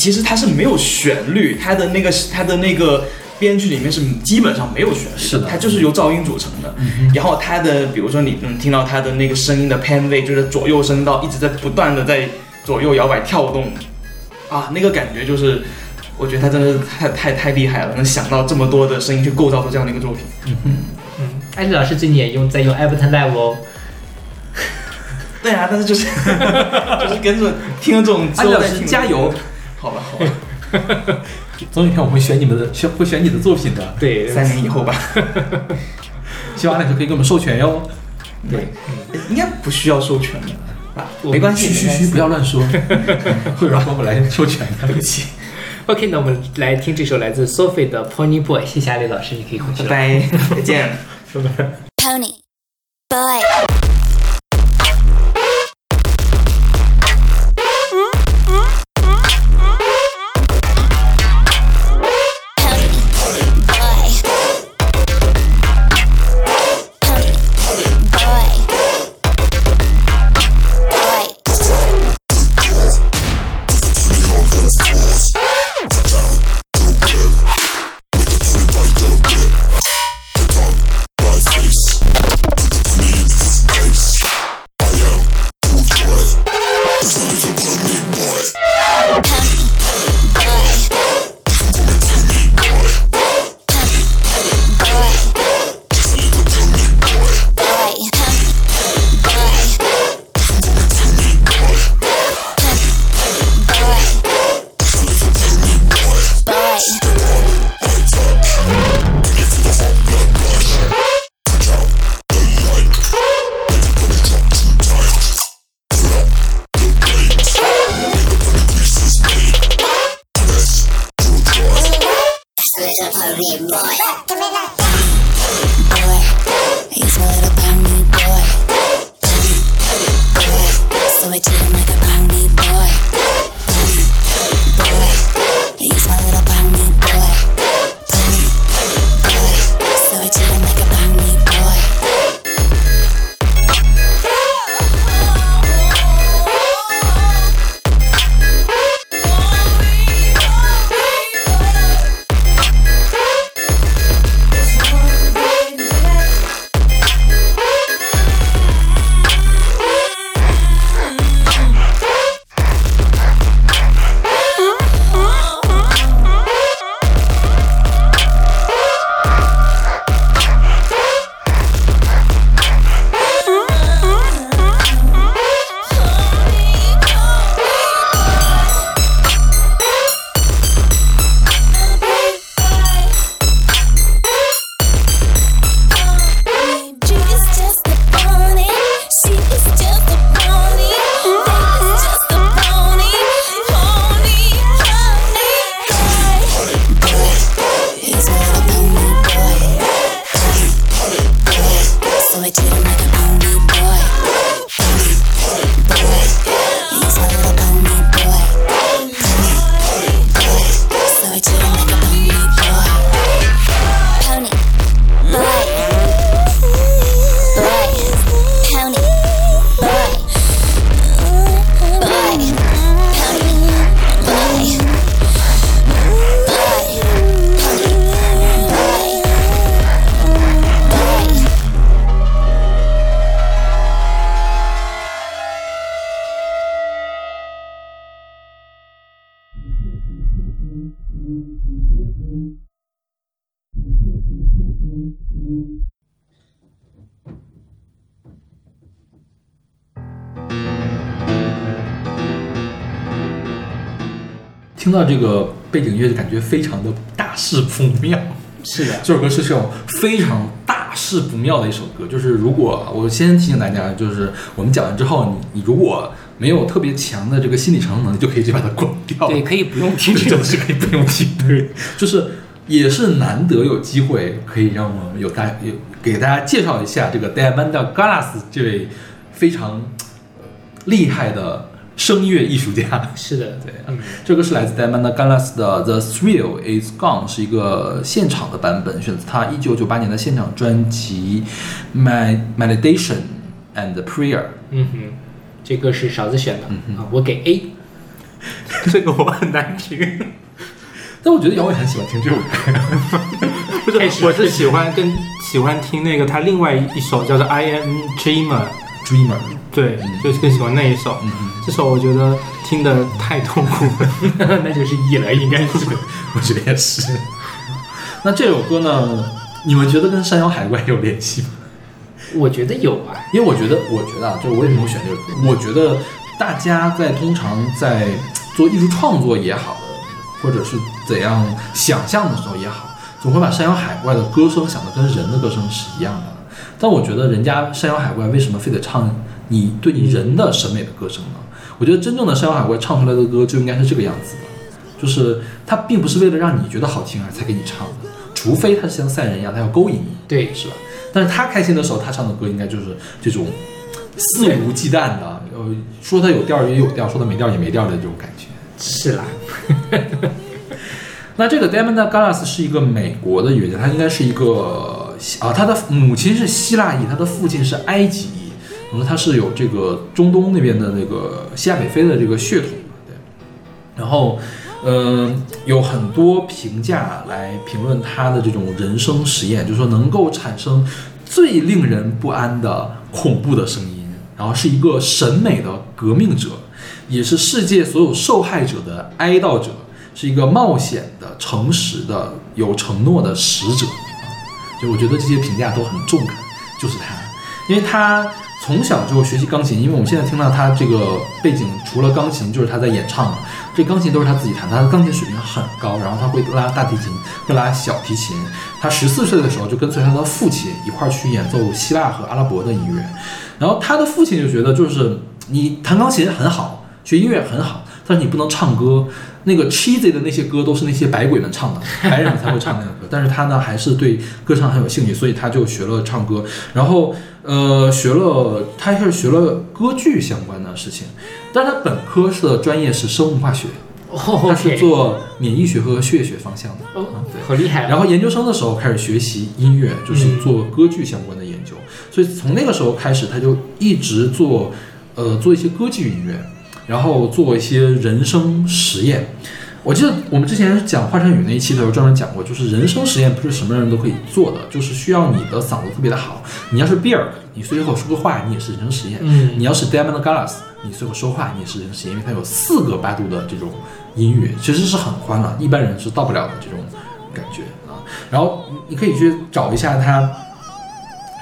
其实它是没有旋律，它的那个它的那个编曲里面是基本上没有旋律是的它就是由噪音组成的。然后它的，比如说你能听到它的那个声音的 pan 位，就是左右声道一直在不断的在左右摇摆跳动，啊，那个感觉就是。我觉得他真的是太太太厉害了，能想到这么多的声音去构造出这样的一个作品。嗯嗯，艾丽老师最近也用在用 Ableton Live 哦。对啊，但是就是 <laughs> 就是跟着听了这种之安老师加油！！好吧，好吧，总有一天我会选你们的，选会选你的作品的。对，三年以后吧。<laughs> 希望安老师可以给我们授权哟。对，应该不需要授权的啊，没关系，嘘嘘不要乱说，<laughs> 会有人帮我们来授权的。对不起，OK，那我们来听这首来自 Sophie 的 Pony Boy。谢谢艾丽老师，你可以回去了。拜，再见。Pony. Boy. 到这个背景音乐就感觉非常的大事不妙。<laughs> 是的，<laughs> 这首歌是这种非常大事不妙的一首歌，就是如果我先提醒大家，就是我们讲完之后，你你如果没有特别强的这个心理承受能力，就可以直接把它 <laughs> 关掉。对，可以不用听这这种真的是可以不用听，对，就是也是难得有机会可以让我们有大有给大家介绍一下这个 Diamanda Galas 这位非常呃厉害的声乐艺术家。是的，对，嗯，这个是来自 Diamanda Galas 的《The Thrill Is Gone》，是一个现场的版本，选自他一九九八年的现场专辑《My Meditation and Prayer》。嗯哼，这个是勺子选的、嗯啊，我给 A。<laughs> 这个我很难听，<laughs> 但我觉得姚伟很喜欢听这首歌。<laughs> 不是，我是喜欢跟喜欢听那个他另外一首叫做《I Am Dreamer》，Dreamer，对，就是更喜欢那一首。嗯这首我觉得听的太痛苦了。<laughs> 那就是 E 了，应该是。<laughs> 我觉得也是。那这首歌呢，你们觉得跟山妖海怪有联系吗？我觉得有啊，因为我觉得，我觉得啊，就是我为什么会选这个歌？我觉得大家在通常在做艺术创作也好，或者是怎样想象的时候也好，总会把山妖海怪的歌声想的跟人的歌声是一样的。但我觉得人家山羊海怪为什么非得唱你对你人的审美的歌声呢？我觉得真正的山羊海怪唱出来的歌就应该是这个样子的，就是他并不是为了让你觉得好听而才给你唱的，除非他是像赛人一样，他要勾引你。对，是吧？但是他开心的时候，他唱的歌应该就是这种肆无忌惮的，呃，说他有调也有调，说他没调也没调的这种感觉。是啦，<laughs> 那这个 Diamond Galas 是一个美国的乐家，他应该是一个啊，他的母亲是希腊裔，他的父亲是埃及裔，可能他是有这个中东那边的那个西亚北非的这个血统的，对。然后，嗯、有很多评价来评论他的这种人生实验，就是说能够产生最令人不安的恐怖的声音，然后是一个审美的革命者，也是世界所有受害者的哀悼者，是一个冒险的、诚实的、有承诺的使者。就我觉得这些评价都很中肯，就是他，因为他从小就学习钢琴，因为我们现在听到他这个背景，除了钢琴就是他在演唱嘛，这钢琴都是他自己弹，他的钢琴水平很高，然后他会拉大提琴，会拉小提琴。他十四岁的时候就跟随他的父亲一块儿去演奏希腊和阿拉伯的音乐，然后他的父亲就觉得，就是你弹钢琴很好，学音乐很好，但是你不能唱歌。那个 cheesy 的那些歌都是那些白鬼们唱的，白人们才会唱那个歌。但是他呢，还是对歌唱很有兴趣，所以他就学了唱歌，然后呃，学了他是学了歌剧相关的事情，但是他本科的专业是生物化学，哦他是做免疫学和血液学方向的。哦嗯对，好厉害啊！然后研究生的时候开始学习音乐，就是做歌剧相关的研究，所以从那个时候开始，他就一直做，呃，做一些歌剧音乐，然后做一些人生实验。我记得我们之前讲华晨宇那一期的时候专门讲过，就是人生实验不是什么人都可以做的，就是需要你的嗓子特别的好。你要是 Björk，你随口说个话，你也是人生实验。嗯你要是 Diamond Galas，你随口说话，你也是人生实验，因为它有四个八度的这种音域，其实是很宽了，一般人是到不了的这种感觉啊。然后你你可以去找一下他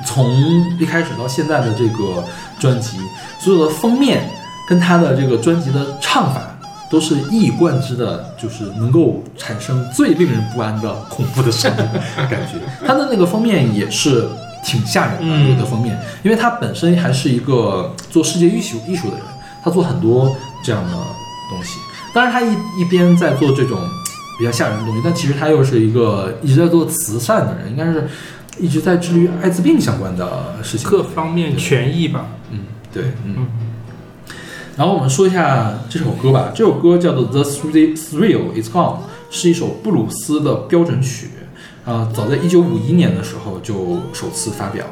从一开始到现在的这个专辑，所有的封面跟他的这个专辑的唱法都是一以贯之的，就是能够产生最令人不安的恐怖的声音感觉。他的那个封面也是挺吓人的，嗯有的封面，因为他本身还是一个做世界艺术艺术的人，他做很多这样的东西。当然，他一一边在做这种比较吓人的东西，但其实他又是一个一直在做慈善的人，应该是一直在治愈艾滋病相关的事情。各方面权益吧。嗯，对，嗯。然后我们说一下这首歌吧，这首歌叫做《The Thrill Thrill Is Gone》，是一首布鲁斯的标准曲，啊、早在一九五一年的时候就首次发表，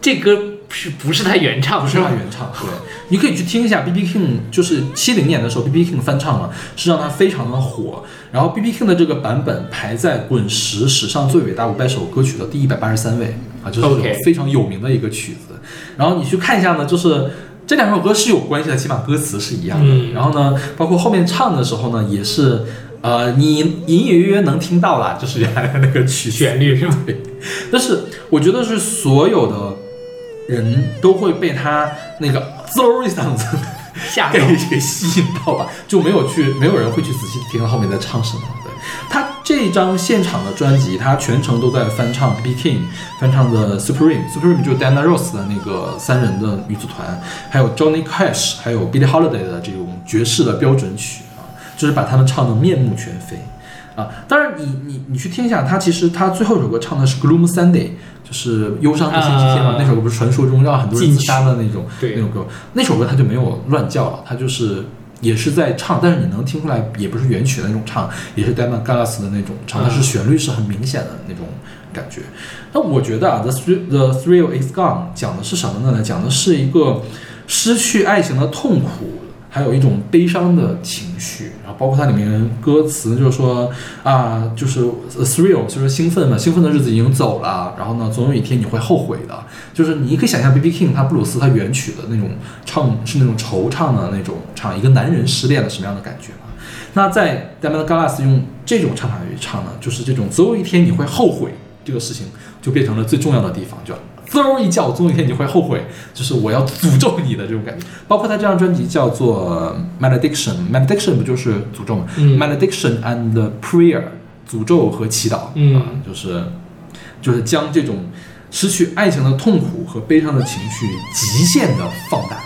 这歌是不是他原唱？不是他原唱，对，你可以去听一下 B.B. King，就是七零年的时候 B.B. King 翻唱了，是让他非常的火。然后 B.B. King 的这个版本排在滚石史上最伟大五百首歌曲的第一百八十三位啊，就是非常有名的一个曲子。然后你去看一下呢，就是这两首歌是有关系的，起码歌词是一样的。嗯然后呢，包括后面唱的时候呢，也是呃，你隐隐约约能听到啦，就是原来的那个曲旋律是吧？对，但是我觉得是所有的人都会被他那个嗖一嗓子吓给吸引到吧，就没有去，没有人会去仔细听后面在唱什么。对他这张现场的专辑，他全程都在翻唱 B King 翻唱的 Supreme，Supreme 就是 Diana Ross 的那个三人的女组团，还有 Johnny Cash，还有 Billie Holiday 的这种爵士的标准曲啊，就是把他们唱的面目全非。啊，当然你你你去听一下，他其实他最后一首歌唱的是 Gloom Sunday，就是忧伤的星期天嘛，啊那首歌不是传说中让很多人自杀的那种对那种歌，那首歌他就没有乱叫了，他就是也是在唱，但是你能听出来也不是原曲的那种唱，也是 Diamond Gallas 的那种唱，但是旋律是很明显的那种感觉。那我觉得啊，《The The Thrill Is Gone》讲的是什么呢？讲的是一个失去爱情的痛苦。还有一种悲伤的情绪，然后包括它里面歌词就是说啊，就是 thrill，就是兴奋嘛，兴奋的日子已经走了，然后呢，总有一天你会后悔的。就是你可以想象 B.B. King 他布鲁斯他原曲的那种唱是那种惆怅的那种唱，一个男人失恋了什么样的感觉嘛？那在 Diamond Gallas 用这种唱法去唱呢，就是这种总有一天你会后悔这个事情，就变成了最重要的地方，就嗖一叫，总有一天你会后悔，就是我要诅咒你的这种感觉。包括他这张专辑叫做 Malediction，Malediction 不就是诅咒吗、嗯 m a l e d i c t i o n and Prayer，诅咒和祈祷，嗯啊，就是就是将这种失去爱情的痛苦和悲伤的情绪极限的放大。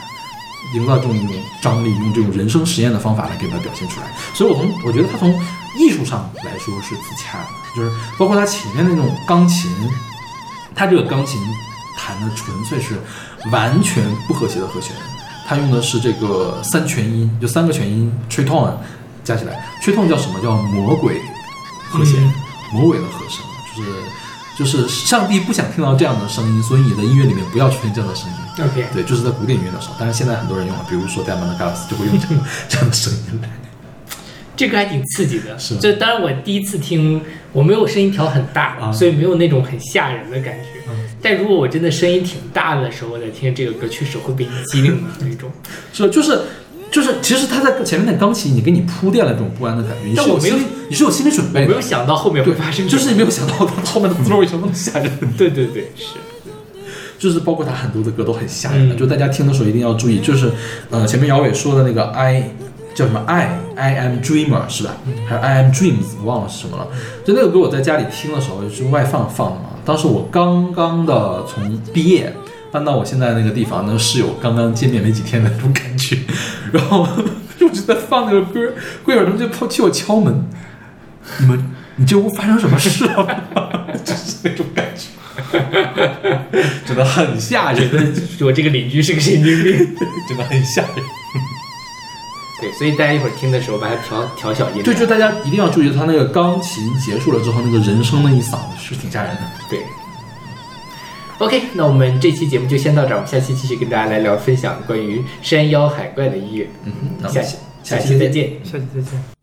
营造这种一种张力，用这种人生实验的方法来给它表现出来。所以我从我觉得他从艺术上来说是自洽的，就是包括他前面那种钢琴，他这个钢琴弹的纯粹是完全不和谐的和弦，他用的是这个三全音，就三个全音 tritone 加起来，tritone 叫什么叫魔鬼和弦，魔鬼的和声，就是就是上帝不想听到这样的声音，所以你的音乐里面不要出现这样的声音。OK，对，就是在古典音乐的时候，但是现在很多人用了，比如说 Diamond Gallas 就会用这个这样的声音来。<laughs> 这个还挺刺激的。是这当然我第一次听，我没有声音调很大，啊所以没有那种很吓人的感觉。嗯但如果我真的声音挺大的时候，我在听这个歌，确实会被激灵的那种。是，就是就是，其实他在前面的钢琴已经给你铺垫了这种不安的感觉，你是但我没有有心理，你是有心理准备的，我没有想到后面会发生，就是你没有想到他后面的 flow 是那么吓人，<laughs> 对对对，是。<laughs> 就是包括他很多的歌都很吓人，嗯就大家听的时候一定要注意，就是呃前面姚伟说的那个 I 叫什么 I I am dreamer 是吧？还有 I am dreams 我忘了是什么了。就那个歌我在家里听的时候是外放放的嘛，当时我刚刚的从毕业搬到我现在那个地方，那室友刚刚见面没几天的那种感觉，然后 <laughs> 我就在放那个歌，过一会儿他们就跑替我敲门，你们你这屋发生什么事了吗？<laughs> 就是那种感觉。真的很吓人，我这个邻居是个神经病。真的很吓人。对，所以大家一会儿听的时候把它调调小音量。对，就大家一定要注意，他那个钢琴结束了之后，那个人声那一嗓子是挺吓人的。对。OK，那我们这期节目就先到这儿，我们下期继续跟大家来聊分享关于山妖海怪的音乐。嗯，那我下们期下期再见。下期再见。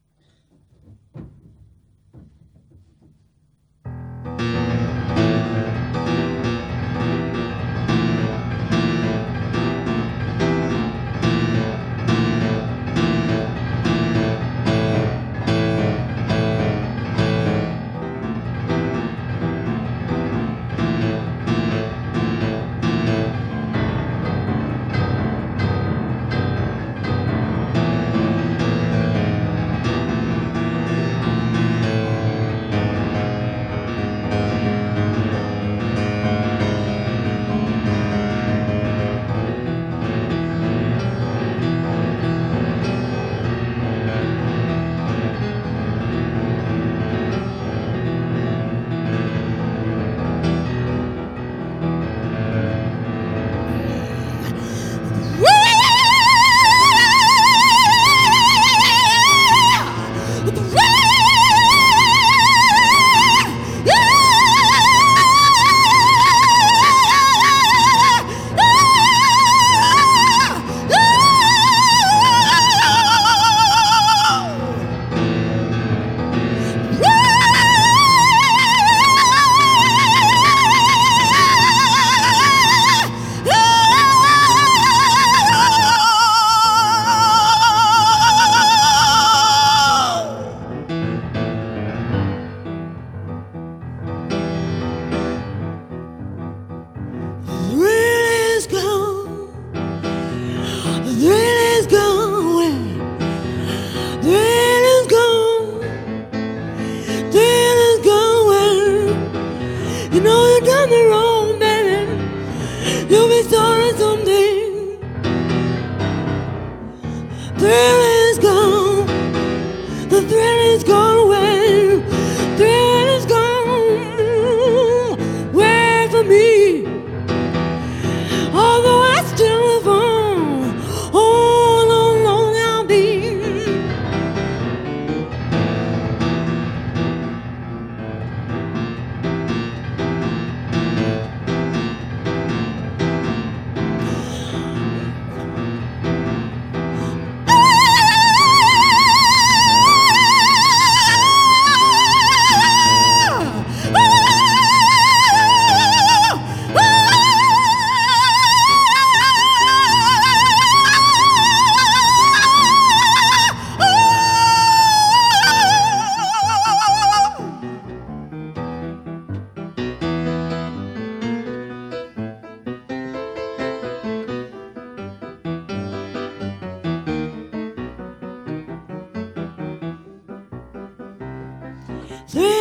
Yeah.